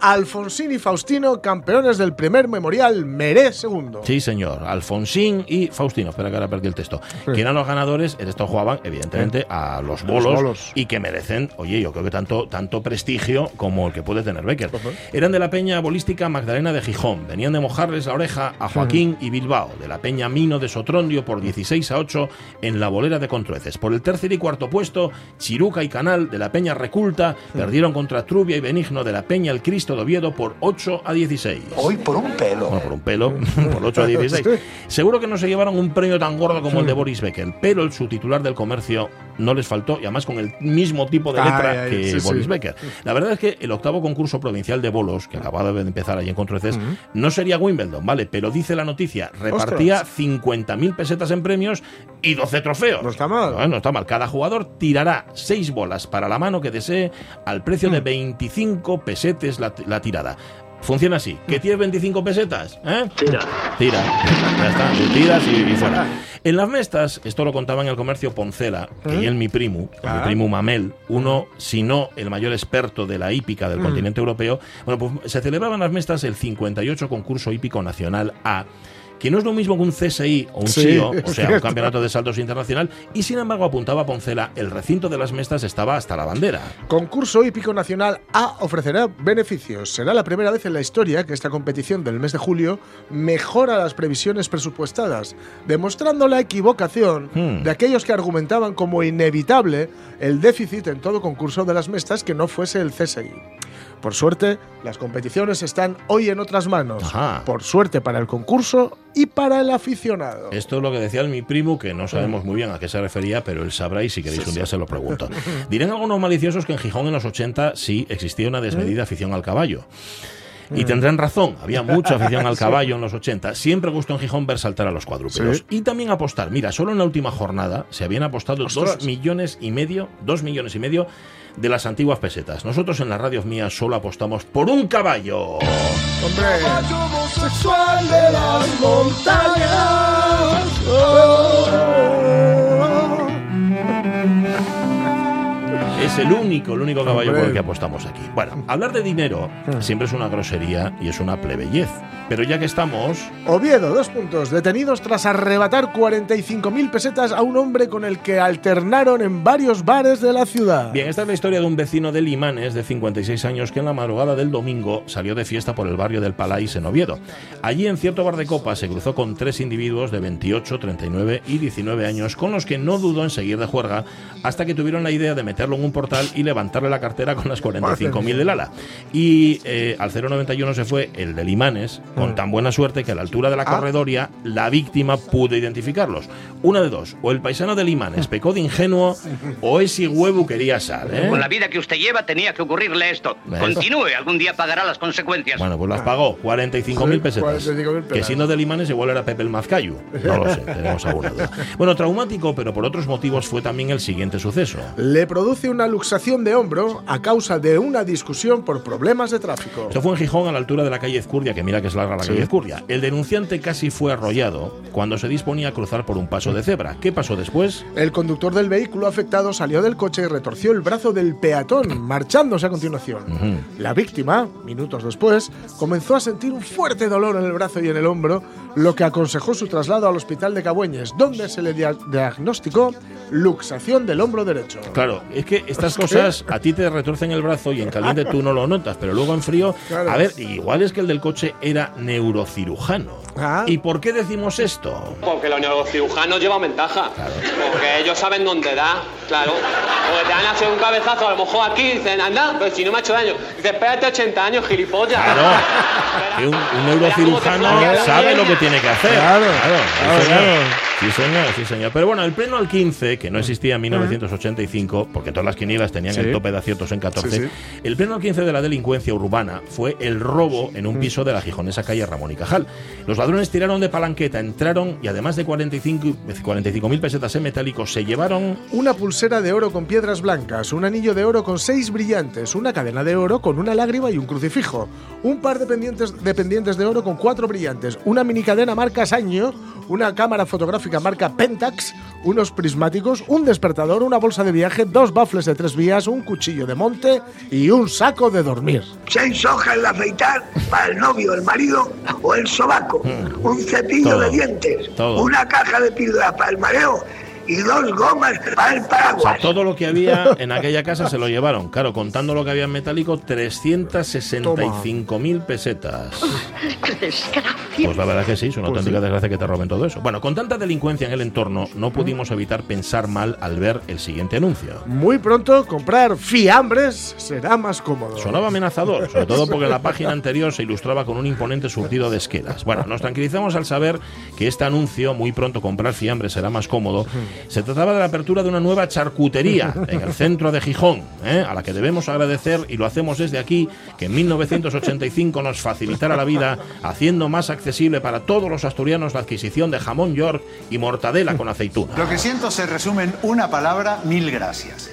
Alfonsín y Faustino, campeones del primer memorial Meré segundo. Sí, señor. Alfonsín y Faustino. Espera que ahora perdí el texto. Que eran los ganadores. En esto jugaban, evidentemente, a los bolos, bolos. y que merecen, oye, yo creo que tanto, tanto prestigio como el que puede tener Becker. Eran de la peña bolística Magdalena de Gijón. Venían de mojarles la oreja a Joaquín y Bilbao. De la peña Mino de Sotrondio por 16 a 8 en la bolera de Contrueces. Por el tercer y cuarto puesto, Chiruca y Canal de la peña Reculta perdieron contra Trubia y Benigno de la peña El Cristo de Oviedo por 8 a 16. Hoy por un pelo. Bueno, por un pelo, [laughs] por 8 a 16. Seguro que no se llevaron un premio tan gordo como el de Boris Becker, pero el subtitular del comercio no les faltó, y además con el mismo tipo de Ay, letra ay, que sí, sí. Boris Becker. La verdad es que el octavo concurso provincial de bolos, que acababa de empezar allí en Contreces, no sería Wimbledon, ¿vale? Pero dice la noticia, repartía 50.000 pesetas en premios y 12 trofeos. No está mal. No está mal. Cada jugador tirará 6 bolas para la mano que desee al precio Mm. de 25 pesetes la, la tirada. Funciona así. ¿Que tienes 25 pesetas? ¿Eh? Tira. Tira. Ya está. [laughs] Tiras y, y fuera. En las mestas, esto lo contaba en el comercio Poncela, que él mi primo, Ah. mi primo Mamel, uno, si no el mayor experto de la hípica del continente europeo, bueno, pues se celebraban las mestas el 58 concurso hípico nacional A que no es lo mismo que un CSI o un Sí, SIO, o [laughs] sea, un campeonato de saltos internacional, y sin embargo apuntaba Poncela, el recinto de las mestas estaba hasta la bandera. Concurso hípico nacional A ofrecerá beneficios. Será la primera vez en la historia que esta competición del mes de julio mejora las previsiones presupuestadas, demostrando la equivocación Hmm. de aquellos que argumentaban como inevitable el déficit en todo concurso de las mestas que no fuese el CSI. Por suerte, las competiciones están hoy en otras manos. Ajá. Por suerte para el concurso y para el aficionado. Esto es lo que decía mi primo, que no sabemos muy bien a qué se refería, pero él sabrá y si queréis un día se lo pregunto. [laughs] Dirán algunos maliciosos que en Gijón en los 80 sí existía una desmedida afición al caballo. Y tendrán razón, había mucha afición al [laughs] caballo en los 80. Siempre gustó en Gijón ver saltar a los cuadrúpedos. Sí. Y también apostar. Mira, solo en la última jornada se habían apostado Ostras. dos millones y medio, dos millones y medio de las antiguas pesetas. Nosotros en la radio mía solo apostamos por un caballo. Hombre, homosexual de las montañas. Es el único, el único caballo por el que apostamos aquí. Bueno, hablar de dinero siempre es una grosería y es una plebeyez. Pero ya que estamos, Oviedo, dos puntos. Detenidos tras arrebatar 45.000 pesetas a un hombre con el que alternaron en varios bares de la ciudad. Bien, esta es la historia de un vecino de Limanes de 56 años que en la madrugada del domingo salió de fiesta por el barrio del Palais en Oviedo. Allí en cierto bar de copas se cruzó con tres individuos de 28, 39 y 19 años con los que no dudó en seguir de juerga hasta que tuvieron la idea de meterlo en un portal y levantarle la cartera con las 45.000 del ala. Y eh, al 091 se fue el de Limanes con tan buena suerte que a la altura de la corredoria la víctima pudo identificarlos. Una de dos, o el paisano de Limanes pecó de ingenuo o ese huevo quería sal. ¿eh? Con la vida que usted lleva tenía que ocurrirle esto. ¿Ves? Continúe, algún día pagará las consecuencias. Bueno, pues las pagó, 45.000 Sí, pesetas. 45.000 Que siendo de Limanes igual era Pepe el Mazcayu. No lo sé, tenemos alguna duda. Bueno, traumático, pero por otros motivos fue también el siguiente suceso. Le produce una luxación de hombro a causa de una discusión por problemas de tráfico. Esto fue en Gijón, a la altura de la calle Ezcurdia, que mira que es larga la calle Ezcurdia. El denunciante casi fue arrollado cuando se disponía a cruzar por un paso de cebra. ¿Qué pasó después? El conductor del vehículo afectado salió del coche y retorció el brazo del peatón, marchándose a continuación. La víctima, minutos después, comenzó a sentir un fuerte dolor en el brazo y en el hombro, lo que aconsejó su traslado al hospital de Cabueñes, donde se le dia- diagnosticó luxación del hombro derecho. Claro, es que estas cosas a ti te retorcen el brazo y en caliente tú no lo notas, pero luego en frío. Claro. A ver, igual es que el del coche era neurocirujano. Ah. ¿Y por qué decimos esto? Porque los neurocirujanos llevan ventaja. Porque ellos saben dónde da, claro. Porque te van a hacer un cabezazo, a lo mejor aquí, dicen, anda, pero si no me ha hecho daño. Dice, espérate 80 años, gilipollas. Claro, [laughs] un, un neurocirujano sabe lo que tiene que hacer. Claro, claro, claro, sí, señor. Sí, señor. Pero bueno, el pleno al 15, que no existía en 1985, porque todas las quinielas tenían Sí. el tope de aciertos en 14, Sí, sí. el pleno al 15 de la delincuencia urbana fue el robo en un piso de la gijonesa calle Ramón y Cajal. Los ladrones tiraron de palanqueta, entraron y además de 45 45.000 pesetas en metálico, se llevaron Una pulsera de oro con piedras blancas, un anillo de oro con seis brillantes, una cadena de oro con una lágrima y un crucifijo, un par de pendientes de, pendientes de oro con cuatro brillantes, una minicadena marca Sanyo, una cámara fotográfica marca Pentax, unos prismáticos, un despertador, una bolsa de viaje, dos bafles de tres vías, un cuchillo de monte y un saco de dormir. seis hojas de afeitar para el novio, el marido o el sobaco, un cepillo Todo, de dientes, todo. una caja de píldoras para el mareo y dos gomas para el O sea, paraguas. todo lo que había [laughs] en aquella casa se lo llevaron. Claro, contando lo que había en metálico, 365.000 pesetas. Pues la verdad que sí, es una Pues auténtica sí. desgracia que te roben todo eso. Bueno, con tanta delincuencia en el entorno, no pudimos evitar pensar mal al ver el siguiente anuncio. Muy pronto comprar fiambres será más cómodo. Sonaba amenazador, sobre todo porque en la [laughs] página anterior se ilustraba con un imponente surtido de esquelas. Bueno, nos tranquilizamos al saber que este anuncio, muy pronto comprar fiambre será más cómodo, se trataba de la apertura de una nueva charcutería en el centro de Gijón, ¿eh? a la que debemos agradecer, y lo hacemos desde aquí, que en 1985 nos facilitara la vida, haciendo más accesible para todos los asturianos la adquisición de jamón york y mortadela con aceituna. Lo que siento se resume en una palabra, mil gracias.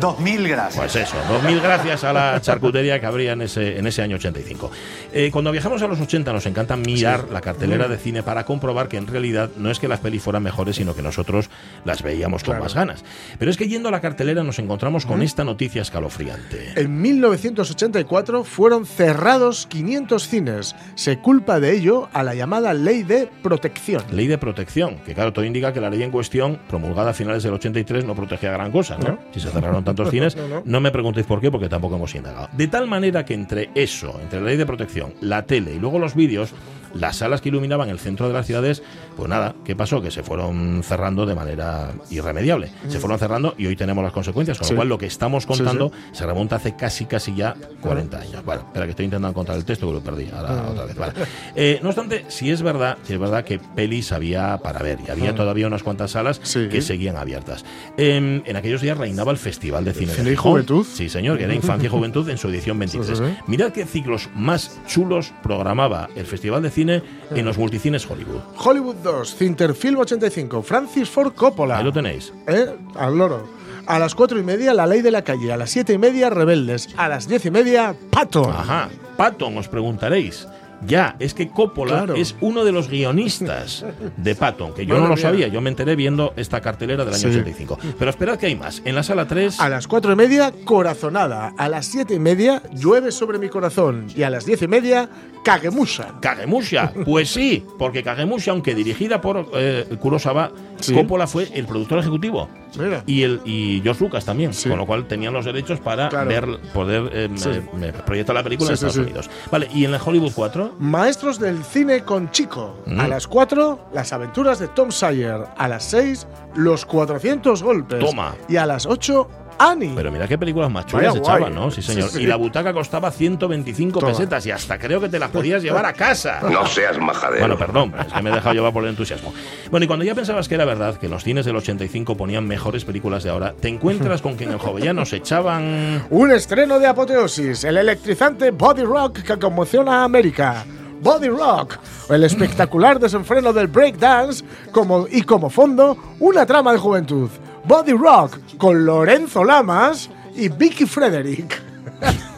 Dos mil gracias. Pues eso, dos mil gracias a la charcutería que habría en ese, en ese año 85. Eh, cuando viajamos a los 80 nos encanta mirar la cartelera de cine para comprobar que en realidad no es que las pelis fueran mejores, sino que nosotros las veíamos con más ganas. Pero es que yendo a la cartelera nos encontramos con esta noticia escalofriante. En 1984 fueron cerrados 500 cines. Se culpa de ello a la llamada Ley de Protección. Ley de protección, que claro, todo indica que la ley en cuestión, promulgada a finales del 83, no protegía gran cosa, ¿no? No. Si se cerraron tantos cines, [laughs] No, no, no. me preguntéis por qué, porque tampoco hemos indagado. De tal manera que entre eso, entre la ley de protección, la tele y luego los vídeos, las salas que iluminaban el centro de las ciudades, pues nada, ¿qué pasó? Que se fueron cerrando de manera irremediable. Se fueron cerrando y hoy tenemos las consecuencias, con Sí. lo cual lo que estamos Sí, contando se remonta hace casi, casi ya 40 años. Bueno, espera que estoy intentando encontrar el texto, que lo perdí ahora otra vez. Vale. Eh, no obstante, si es verdad, si es verdad que pelis había para ver y había Mm. todavía unas cuantas salas Sí. que seguían abiertas. Em, en aquellos días reinaba el Festival de Cine de Cine y. Juventud. Sí, señor, que era Infancia y Juventud en su edición 23. Sí, sí, sí. Mirad qué ciclos más chulos programaba el Festival de Cine en los multicines Hollywood. Hollywood 2, Cinterfilm 85, Francis Ford Coppola. Ahí lo tenéis. ¿Eh? Al loro. A las cuatro y media, La Ley de la Calle. A las siete y media, Rebeldes. A las diez y media, Patton. Ajá. Patton, os preguntaréis. Ya, es que Coppola Claro. es uno de los guionistas de Patton, que yo Madre no lo mía. sabía, yo me enteré viendo esta cartelera del año Sí. 85. Pero esperad que hay más. En la sala 3, A las cuatro y media, Corazonada. A las siete y media, Llueve sobre mi corazón. Y a las diez y media, Kagemusha. Kagemusha. Pues sí, porque Kagemusha, aunque dirigida por eh, Kurosawa, Sí. Coppola fue el productor ejecutivo. Mira. Y, el, y George Lucas también, Sí. con lo cual tenían los derechos para Claro. ver, poder eh, Sí. me proyectar la película en Sí, Estados. Unidos. Vale, ¿y en la Hollywood 4? Maestros del cine con Chico. Mm. A las 4, Las aventuras de Tom Sawyer. A las 6, Los 400 golpes. Toma. Y a las 8, Annie. Pero mira qué películas más chulas Vaya echaban, guay. ¿no? Sí, señor. Sí, sí. Y la butaca costaba 125 Toma. pesetas y hasta creo que te las podías llevar a casa. No seas majadero. Bueno, perdón, es que me he dejado llevar por el entusiasmo. Bueno, y cuando ya pensabas que era verdad que los cines del 85 ponían mejores películas de ahora, te encuentras con que en el Jovellano se echaban... Un estreno de apoteosis, el electrizante Body Rock que conmociona a América. Body Rock, el espectacular desenfreno del breakdance como, y como fondo, una trama de juventud. Body Rock con Lorenzo Lamas y Vicky Frederick. [laughs]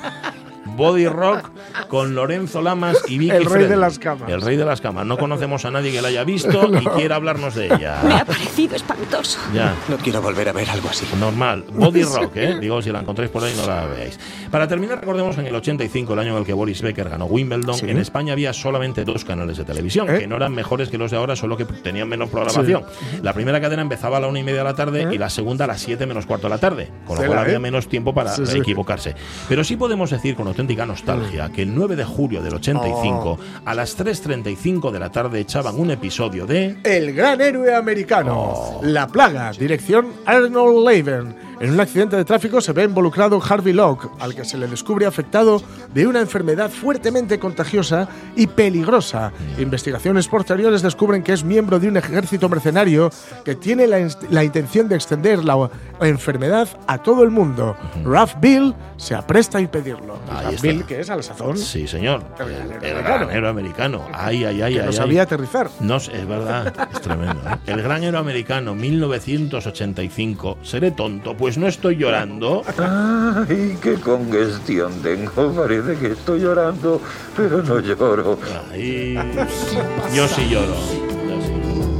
Body Rock con Lorenzo Lamas y Vicky El rey de las camas. El rey de las camas. No conocemos a nadie que la haya visto [laughs] y quiera hablarnos de ella. Me ha parecido espantoso. Ya. No quiero volver a ver algo así. Normal. Body [laughs] Rock, ¿eh? Digo, si la encontráis por ahí, no la veáis. Para terminar, recordemos que en el 85, el año en el que Boris Becker ganó Wimbledon, Sí. en España había solamente dos canales de televisión, ¿Eh? que no eran mejores que los de ahora, solo que tenían menos programación. La primera cadena empezaba a la una y media de la tarde y la segunda a las siete menos cuarto de la tarde, con lo cual había ¿eh? menos tiempo para Sí, sí. equivocarse. Pero sí podemos decir con auténtica nostalgia que el 9 de julio del 85, a las 3.35 de la tarde, echaban un episodio de... El gran héroe americano. La plaga, dirección Arnold Levin. En un accidente de tráfico se ve involucrado Harvey Locke, al que se le descubre afectado de una enfermedad fuertemente contagiosa y peligrosa. Investigaciones posteriores descubren que es miembro de un ejército mercenario que tiene la, la intención de extender la enfermedad a todo el mundo. Ralph Bill se apresta a impedirlo. Ralph. Bill, que es al sazón. Sí, señor. El granero el americano. Ay, ay, ay, que ay. no ay. sabía aterrizar. No, es verdad, es tremendo. ¿eh? El gran héroe americano, 1985. ¿Seré tonto? Pues no estoy llorando. Ay, qué congestión tengo. Parece que estoy llorando, pero no lloro. Ay, yo sí lloro.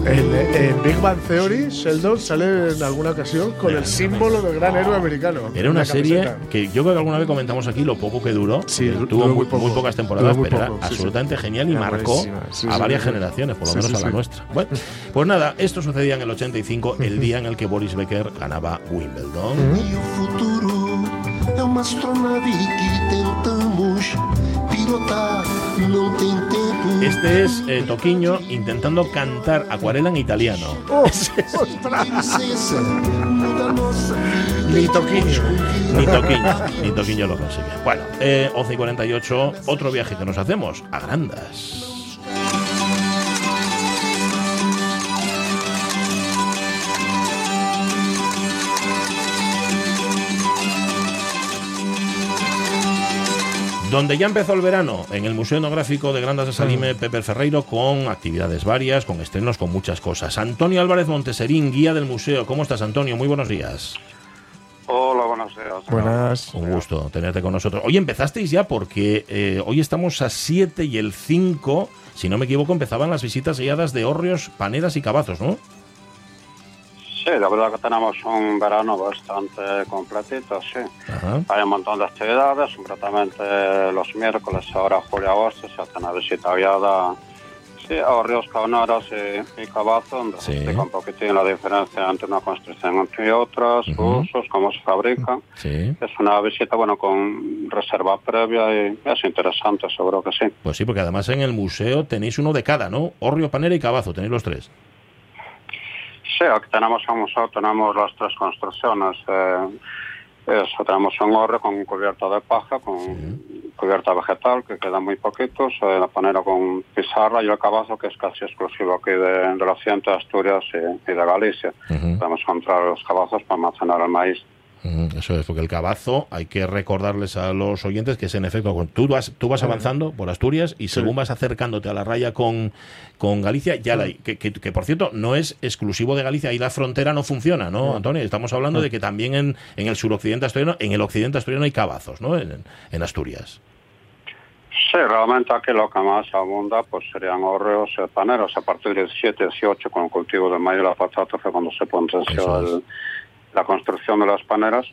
En, en Big Bang Theory, Sheldon sale en alguna ocasión con el símbolo del gran héroe americano. Era una serie que yo creo que alguna vez comentamos aquí lo poco que duró. Sí, porque duró tuvo muy poco. muy pocas temporadas, muy pero era poco, sí, sí. absolutamente genial y Era marcó sí, a sí, varias sí. generaciones, por lo Sí, menos sí, a la sí. nuestra. Bueno, [laughs] pues nada, esto sucedía en el 85, el [laughs] día en el que Boris Becker ganaba Wimbledon. Este es eh, Toquiño intentando cantar acuarela en italiano. [laughs] Vida. Ni Toquiño. Ni Toquiño, ni Toquiño lo consigue. Bueno, eh, 11 y 48, otro viaje que nos hacemos a Grandas. Donde ya empezó el verano, en el Museo Etnográfico de Grandas de Salime, Pepe Ferreiro, con actividades varias, con estrenos, con muchas cosas. Antonio Álvarez Monteserín, guía del museo. ¿Cómo estás, Antonio? Muy buenos días. Hola, buenos días. Buenas. Un gusto tenerte con nosotros. Hoy empezasteis ya porque eh, hoy estamos a 7 y el 5, si no me equivoco, empezaban las visitas guiadas de hórreos, paneras y cabazos, ¿no? Sí, la verdad que tenemos un verano bastante completito, sí. Ajá. Hay un montón de actividades, concretamente los miércoles, ahora julio agosto, se hace una visita guiada sí, a ríos cauneros y, y cabazos, donde se Sí. explica un poquitín la diferencia entre una construcción y otras, Ujú. usos, cómo se fabrican. Sí. Es una visita, bueno, con reserva previa y es interesante, seguro que sí. Pues sí, porque además en el museo tenéis uno de cada, ¿no? Hórreo, panera y cabazo, tenéis los tres. Sí, aquí tenemos museo, tenemos las tres construcciones. eh, eso, tenemos un horre con cubierta de paja, con cubierta vegetal, que quedan muy poquitos, eh, la panera con pizarra y el cabazo, que es casi exclusivo aquí de, del asiento de Asturias y, y de Galicia. Podemos comprar los cabazos para almacenar el maíz. Eso es, porque el cabazo hay que recordarles a los oyentes que es en efecto, tú vas, tú vas avanzando por Asturias y según vas acercándote a la raya con, con Galicia, ya la hay. Que, que- que, por cierto no es exclusivo de Galicia, ahí la frontera no funciona, ¿no, Antonio? Estamos hablando de que también en, en el suroccidente asturiano, en el occidente asturiano hay cabazos, ¿no? En, en Asturias. Sí, realmente aquí lo que más abunda pues serían hórreos y paneros. A partir del 17, 18, con el cultivo del maíz y la patata fue cuando se potenció el- la construcción de las paneras.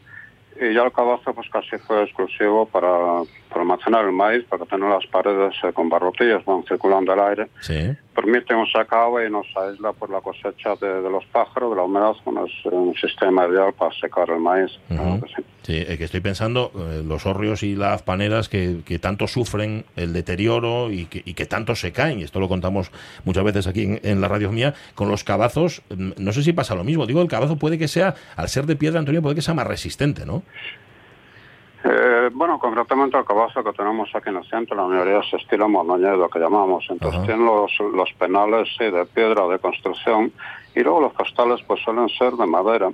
Y ya el cabazo pues casi fue exclusivo para, almacenar el maíz, para tener las paredes eh, con barrotillas, van circulando el aire. Sí. Permite un secado y nos aísla por la cosecha de, de los pájaros, de la humedad, bueno, es un sistema ideal para secar el maíz. claro que sí. Sí, eh, que estoy pensando, eh, los hórreos y las paneras que, que tanto sufren el deterioro y que, y que tanto se caen, y esto lo contamos muchas veces aquí en, en la radio mía, con los cabazos, mm, no sé si pasa lo mismo. Digo, el cabazo puede que sea, al ser de piedra, Antonio, puede que sea más resistente, ¿no? Eh, bueno, concretamente el cabazo que tenemos aquí en el centro, la mayoría es estilo monoñedo, que llamamos. Entonces Ajá. tienen los, los penales sí, de piedra de construcción y luego los costales pues suelen ser de madera.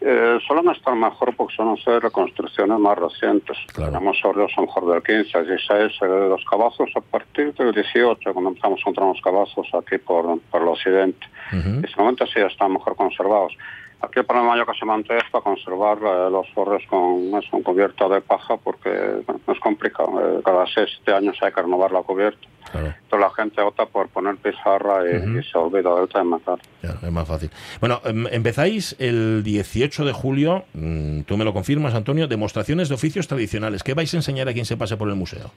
Eh, suelen estar mejor porque suelen ser reconstrucciones más recientes. Tenemos hórreos a lo mejor del 15, 16, eh, los cabazos a partir del 18, cuando empezamos a encontrar los cabazos aquí por, por el occidente. Y seguramente sí están mejor conservados. Aquí el problema yo que se mantiene es para conservar eh, los forros con, eso, con cubierta de paja porque bueno, es complicado. Eh, cada seis siete años hay que renovar la cubierta. Entonces la gente opta por poner pizarra y, y se olvida del tema. Claro. Ya, es más fácil. Bueno, em, empezáis el 18 de julio, mm, tú me lo confirmas, Antonio, demostraciones de oficios tradicionales. ¿Qué vais a enseñar a quien se pase por el museo?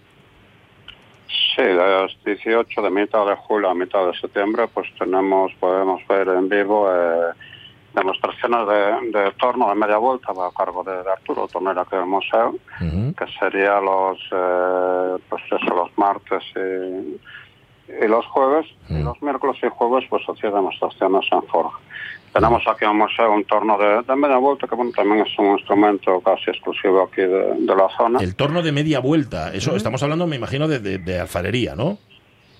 Sí, de los 18 de mitad de julio a mitad de septiembre pues tenemos, podemos ver en vivo eh, demostraciones de, de torno de media vuelta a cargo de, de Arturo Tornera aquí del museo, que sería los, eh, pues eso, los martes y, y los jueves, y los miércoles y jueves pues hacía demostraciones en Forja. Tenemos aquí en el museo un torno de, de media vuelta, que bueno, también es un instrumento casi exclusivo aquí de, de la zona. El torno de media vuelta, eso estamos hablando, me imagino, de, de- de alfarería, ¿no?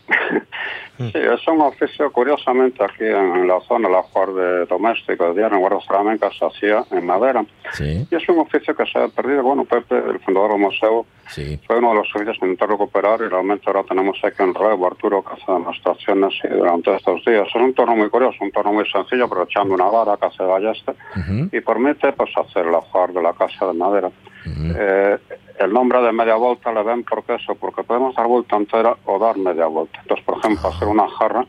[laughs] Sí, es un oficio, curiosamente, aquí en, la zona, la jugar de doméstico, de diario, en guardas flamencas, se hacía en madera. Sí. Y es un oficio que se ha perdido. Bueno, Pepe, el fundador del museo, Sí. fue uno de los oficios que intentó recuperar y realmente ahora tenemos aquí en relevo Arturo que hace demostraciones y durante estos días. Es un torno muy curioso, un torno muy sencillo, aprovechando una vara que hace ballesta y permite pues hacer la jugar de la casa de madera. Eh, el nombre de media vuelta le ven porque eso, porque podemos dar vuelta entera o dar media vuelta. Entonces, por ejemplo, hacer una jarra,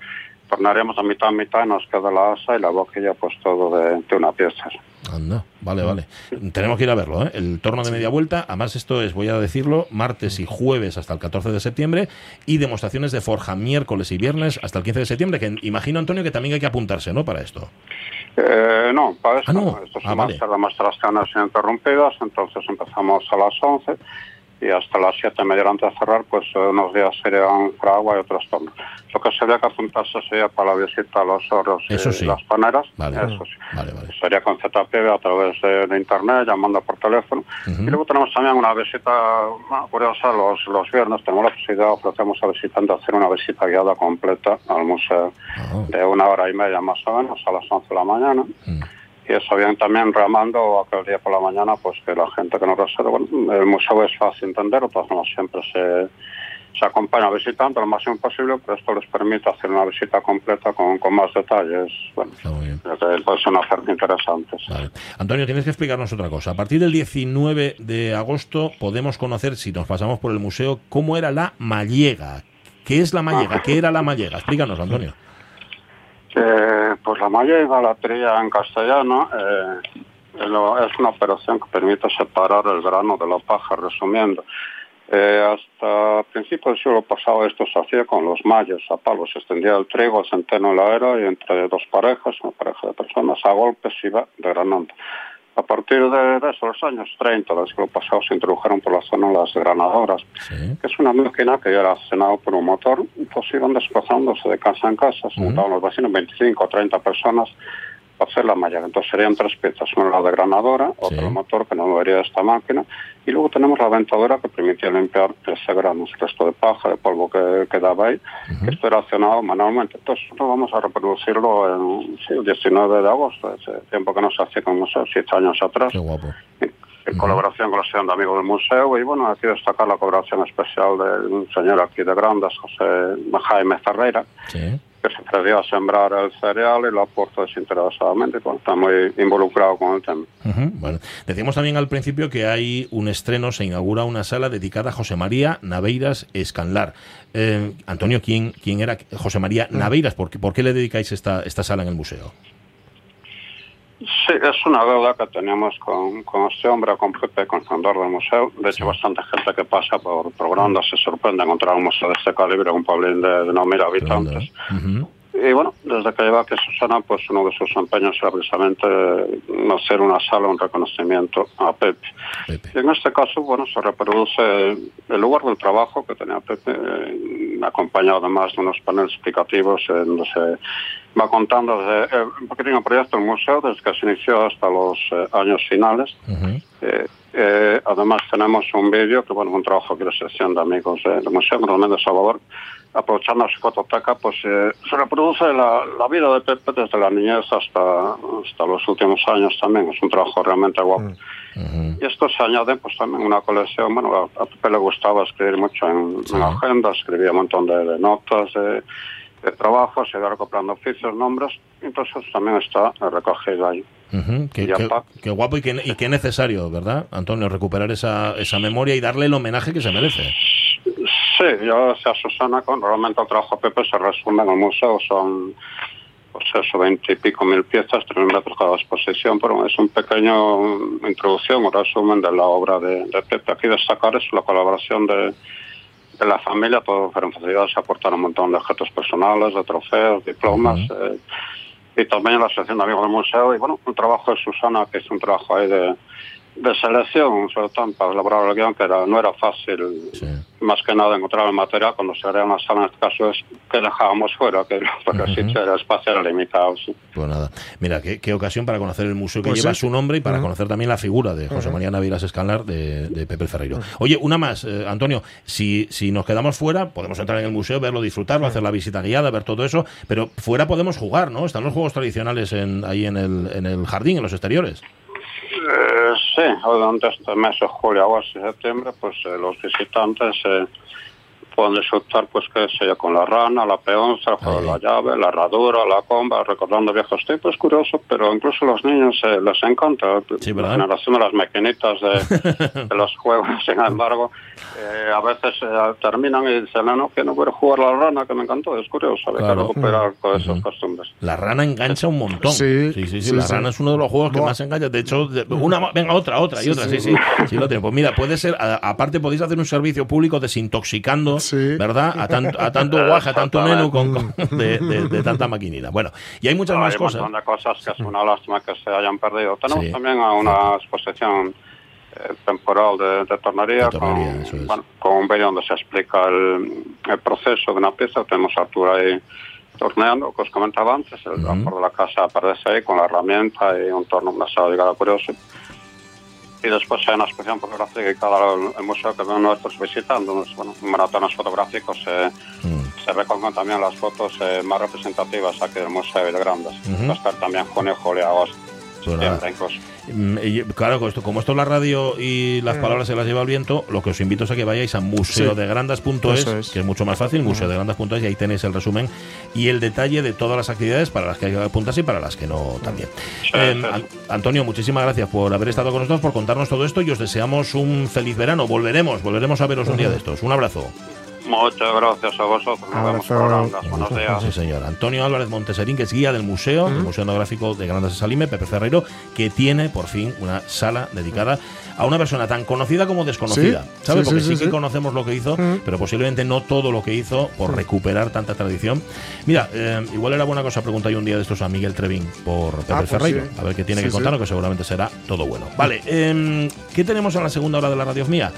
tornaríamos a mitad a mitad y nos queda la asa y la boquilla pues todo de, de una pieza. Anda, vale, vale. Tenemos que ir a verlo, ¿eh? El torno de media vuelta, además esto es, voy a decirlo, martes y jueves hasta el 14 de septiembre y demostraciones de forja miércoles y viernes hasta el 15 de septiembre, que imagino, Antonio, que también hay que apuntarse, ¿no? Para esto. Eh, no, para eso Ah, no. no. Esto es Ah, vale. de demostraciones ininterrumpidas, entonces empezamos a las 11 y hasta las 7 media antes de cerrar, pues eh, unos días serían fragua y otros tornos. Lo que sería que apuntarse sería para la visita a los Eso y sí. las paneras. Vale. Eso sí. Vale, vale. Sería con ZPV a través de, de internet, llamando por teléfono. Y luego tenemos también una visita curiosa los, los viernes. Tenemos la posibilidad, ofrecemos al visitante hacer una visita guiada completa al museo de una hora y media más o menos a las 11 de la mañana. Y eso bien también remando aquel día por la mañana, pues que la gente que no reserva, bueno, el museo es fácil de entender, de todas formas siempre se, se acompaña al visitante lo máximo posible, pero esto les permite hacer una visita completa con, con más detalles. Bueno, puede ser una oferta interesante. Antonio, tienes que explicarnos otra cosa. A partir del 19 de agosto podemos conocer, si nos pasamos por el museo, cómo era la mallega. ¿Qué es la mallega? ¿Qué era la mallega? Explícanos, Antonio. [laughs] Eh, pues la mallega, la trilla en castellano, eh, es una operación que permite separar el grano de la paja, resumiendo. Eh, hasta principios del siglo pasado esto se hacía con los mayos a palos. Se extendía el trigo, el centeno en la era y entre dos parejas, una pareja de personas, a golpes iba desgranando. A partir de, de esos años 30 del siglo pasado se introdujeron por la zona las granadoras, que es una máquina que ya era accionada por un motor, pues iban desplazándose de casa en casa, se montaban los vecinos, 25 o 30 personas, para hacer la malla. Entonces serían tres piezas, una la de granadora, otra el motor que no movería esta máquina, y luego tenemos la ventadora que permitía limpiar ese grano, el resto de paja, de polvo que quedaba ahí, que esto era accionado manualmente. Entonces nosotros vamos a reproducirlo en, sí, el 19 de agosto, ese tiempo que no se hacía con museo, siete años atrás. Qué guapo. En colaboración con la Asociación de Amigos del Museo, y bueno, aquí destacar la colaboración especial de un señor aquí de Grandas, José Jaime Ferreira, que atrevió a sembrar el cereal y lo aportó desinteresadamente, bueno, está muy involucrado con el tema. Ujú, Bueno, decíamos también al principio que hay un estreno, se inaugura una sala dedicada a José María Naveiras Escanlar. Eh, Antonio, ¿quién, ¿quién era José María Naveiras? ¿Por qué, por qué le dedicáis esta, esta sala en el museo? Sí, es una deuda que tenemos con, con este hombre, con Pepe, con el fundador del museo. De hecho, bastante gente que pasa por, por Granada se sorprende encontrar un museo de este calibre, un pueblín de, de no mil habitantes. Y bueno, desde que lleva aquí Susana, pues uno de sus empeños era precisamente eh, hacer una sala, un reconocimiento a Pepe. Y en este caso, bueno, se reproduce el lugar del trabajo que tenía Pepe, eh, acompañado además de unos paneles explicativos eh, donde se va contando desde eh, un pequeño proyecto del museo, desde que se inició hasta los eh, años finales. Eh, eh, además tenemos un vídeo, que bueno, un trabajo aquí de sección de amigos del Museo de Salvador, aprovechando su fototeca, pues eh, se reproduce la, la vida de Pepe desde la niñez hasta, hasta los últimos años también. Es un trabajo realmente guapo. Y esto se añade pues también una colección, bueno, a, a Pepe le gustaba escribir mucho en, en agendas, escribía un montón de, de notas, de, de trabajos, se iba recopiando oficios, nombres, entonces también está recogido ahí. Ujú, Qué, guapo y qué, y qué necesario, ¿verdad, Antonio? Recuperar esa, esa memoria y darle el homenaje que se merece. Sí, yo sea Susana, con realmente el trabajo de Pepe se resume en el museo, son pues eso, veinte y pico mil piezas, tres metros cada exposición, pero es un pequeño introducción, un resumen de la obra de, de Pepe. Aquí destacar es la colaboración de la familia, todas fueron facilidades, se aportaron un montón de objetos personales, de trofeos, diplomas, eh, y también la asociación de amigos del museo, y bueno, un trabajo de Susana, que es un trabajo ahí de, de selección, sobre todo para elaborar el guion, que era- no era fácil, más que nada, encontrar el material cuando se haría una sala, en este caso es que dejábamos fuera, que, porque el sitio era espacio era limitado. sí. Pues nada, mira, qué, qué ocasión para conocer el museo que Pues lleva sí. su nombre y para conocer también la figura de José. María Naviras Escalar de, de Pepe Ferreiro. Oye, una más, eh, Antonio, si, si nos quedamos fuera, podemos entrar en el museo, verlo, disfrutarlo, hacer la visita guiada, ver todo eso, pero fuera podemos jugar, ¿no? Están los juegos tradicionales en, ahí en el, en el jardín, en los exteriores. Eh, sí, durante este mes de julio, agosto y septiembre, pues eh, los visitantes eh, pueden disfrutar, pues que sea con la rana, la peonza, el juego de la llave, la herradura, la comba, recordando viejos tiempos, es curioso, pero incluso a los niños eh, les encanta. la ¿verdad? generación de las maquinitas de, [laughs] de los juegos, sin embargo, eh, a veces eh, terminan y dicen, no, no, que no quiero jugar la rana, que me encantó, es curioso, hay Claro. que recuperar con esas costumbres. La rana engancha un montón. Sí, sí, sí. sí, la sí. rana es uno de los juegos que más engancha. De hecho, de- una, ma- venga, otra, otra y Sí, otra. Sí, sí. sí. sí, lo tengo. Pues mira, puede ser, a- aparte podéis hacer un servicio público desintoxicando, ¿verdad? A tanto, a tanto [laughs] guaje, a tanto nenu con, con- de, de- de tanta maquinita. Bueno, y hay muchas más hay cosas. un montón de cosas que es una lástima que se hayan perdido. Tenemos Sí. también a una exposición eh, temporal de, de tornería, con, bueno, con un vídeo donde se explica el, el proceso de una pieza. Tenemos a Arturo ahí torneando, que os comentaba antes. El vapor de la casa aparece ahí con la herramienta y un torno, una sala de curioso. Y después hay una exposición fotográfica al, al museo que ven nuestros visitantes, bueno, maratones fotográficos. eh, Se recogen también las fotos eh, más representativas aquí del Museo de Grandes. Va a estar también junio, julio, agosto. Pues incluso. Mm, y, claro, con esto, como esto es la radio y las Mm. palabras se las lleva el viento, lo que os invito es a que vayáis a museodegrandas.es, es. que es mucho más fácil, museodegrandas.es, y ahí tenéis el resumen y el detalle de todas las actividades para las que hay que apuntarse y para las que no también. Eh, An- Antonio, muchísimas gracias por haber estado con nosotros, por contarnos todo esto y os deseamos un feliz verano. Volveremos, volveremos a veros un día de estos. Un abrazo. Muchas gracias a vosotros. Nos vemos. Buenos días. Sí, señor. Antonio Álvarez Monteserín, que es guía del museo, del Museo Etnográfico de Grandas de Salime, Pepe Ferreiro, que tiene por fin una sala dedicada a una persona tan conocida como desconocida. Sí, ¿Sabes? sí, Porque sí, sí, sí, que sí. conocemos lo que hizo, pero posiblemente no todo lo que hizo por recuperar tanta tradición. Mira, eh, igual era buena cosa preguntar yo un día de estos a Miguel Trevín por Pepe Ah, pues Ferreiro, sí. a ver qué tiene Sí, que sí. contarnos, que seguramente será todo bueno. Vale, em, ¿qué tenemos en la segunda hora de la radio mía?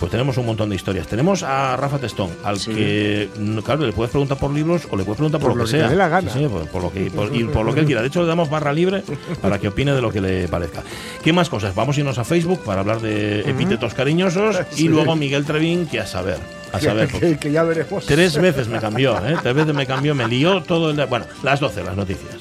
Pues tenemos un montón de historias. Tenemos a Rafa Testón, al que, mm, claro, le puedes preguntar por libros o le puedes preguntar por, Por lo que sea. dé la gana. Sí, por, por lo que, por- y por lo que él quiera. De hecho, le damos barra libre para que opine de lo que le parezca. ¿Qué más cosas? Vamos a irnos a Facebook para hablar de epítetos cariñosos [laughs] Sí. y luego Miguel Trevín, que a saber. A saber. que, que ya veremos. Tres veces me cambió, ¿eh? Tres veces me cambió, me lió todo el día. Bueno, las 12, las noticias.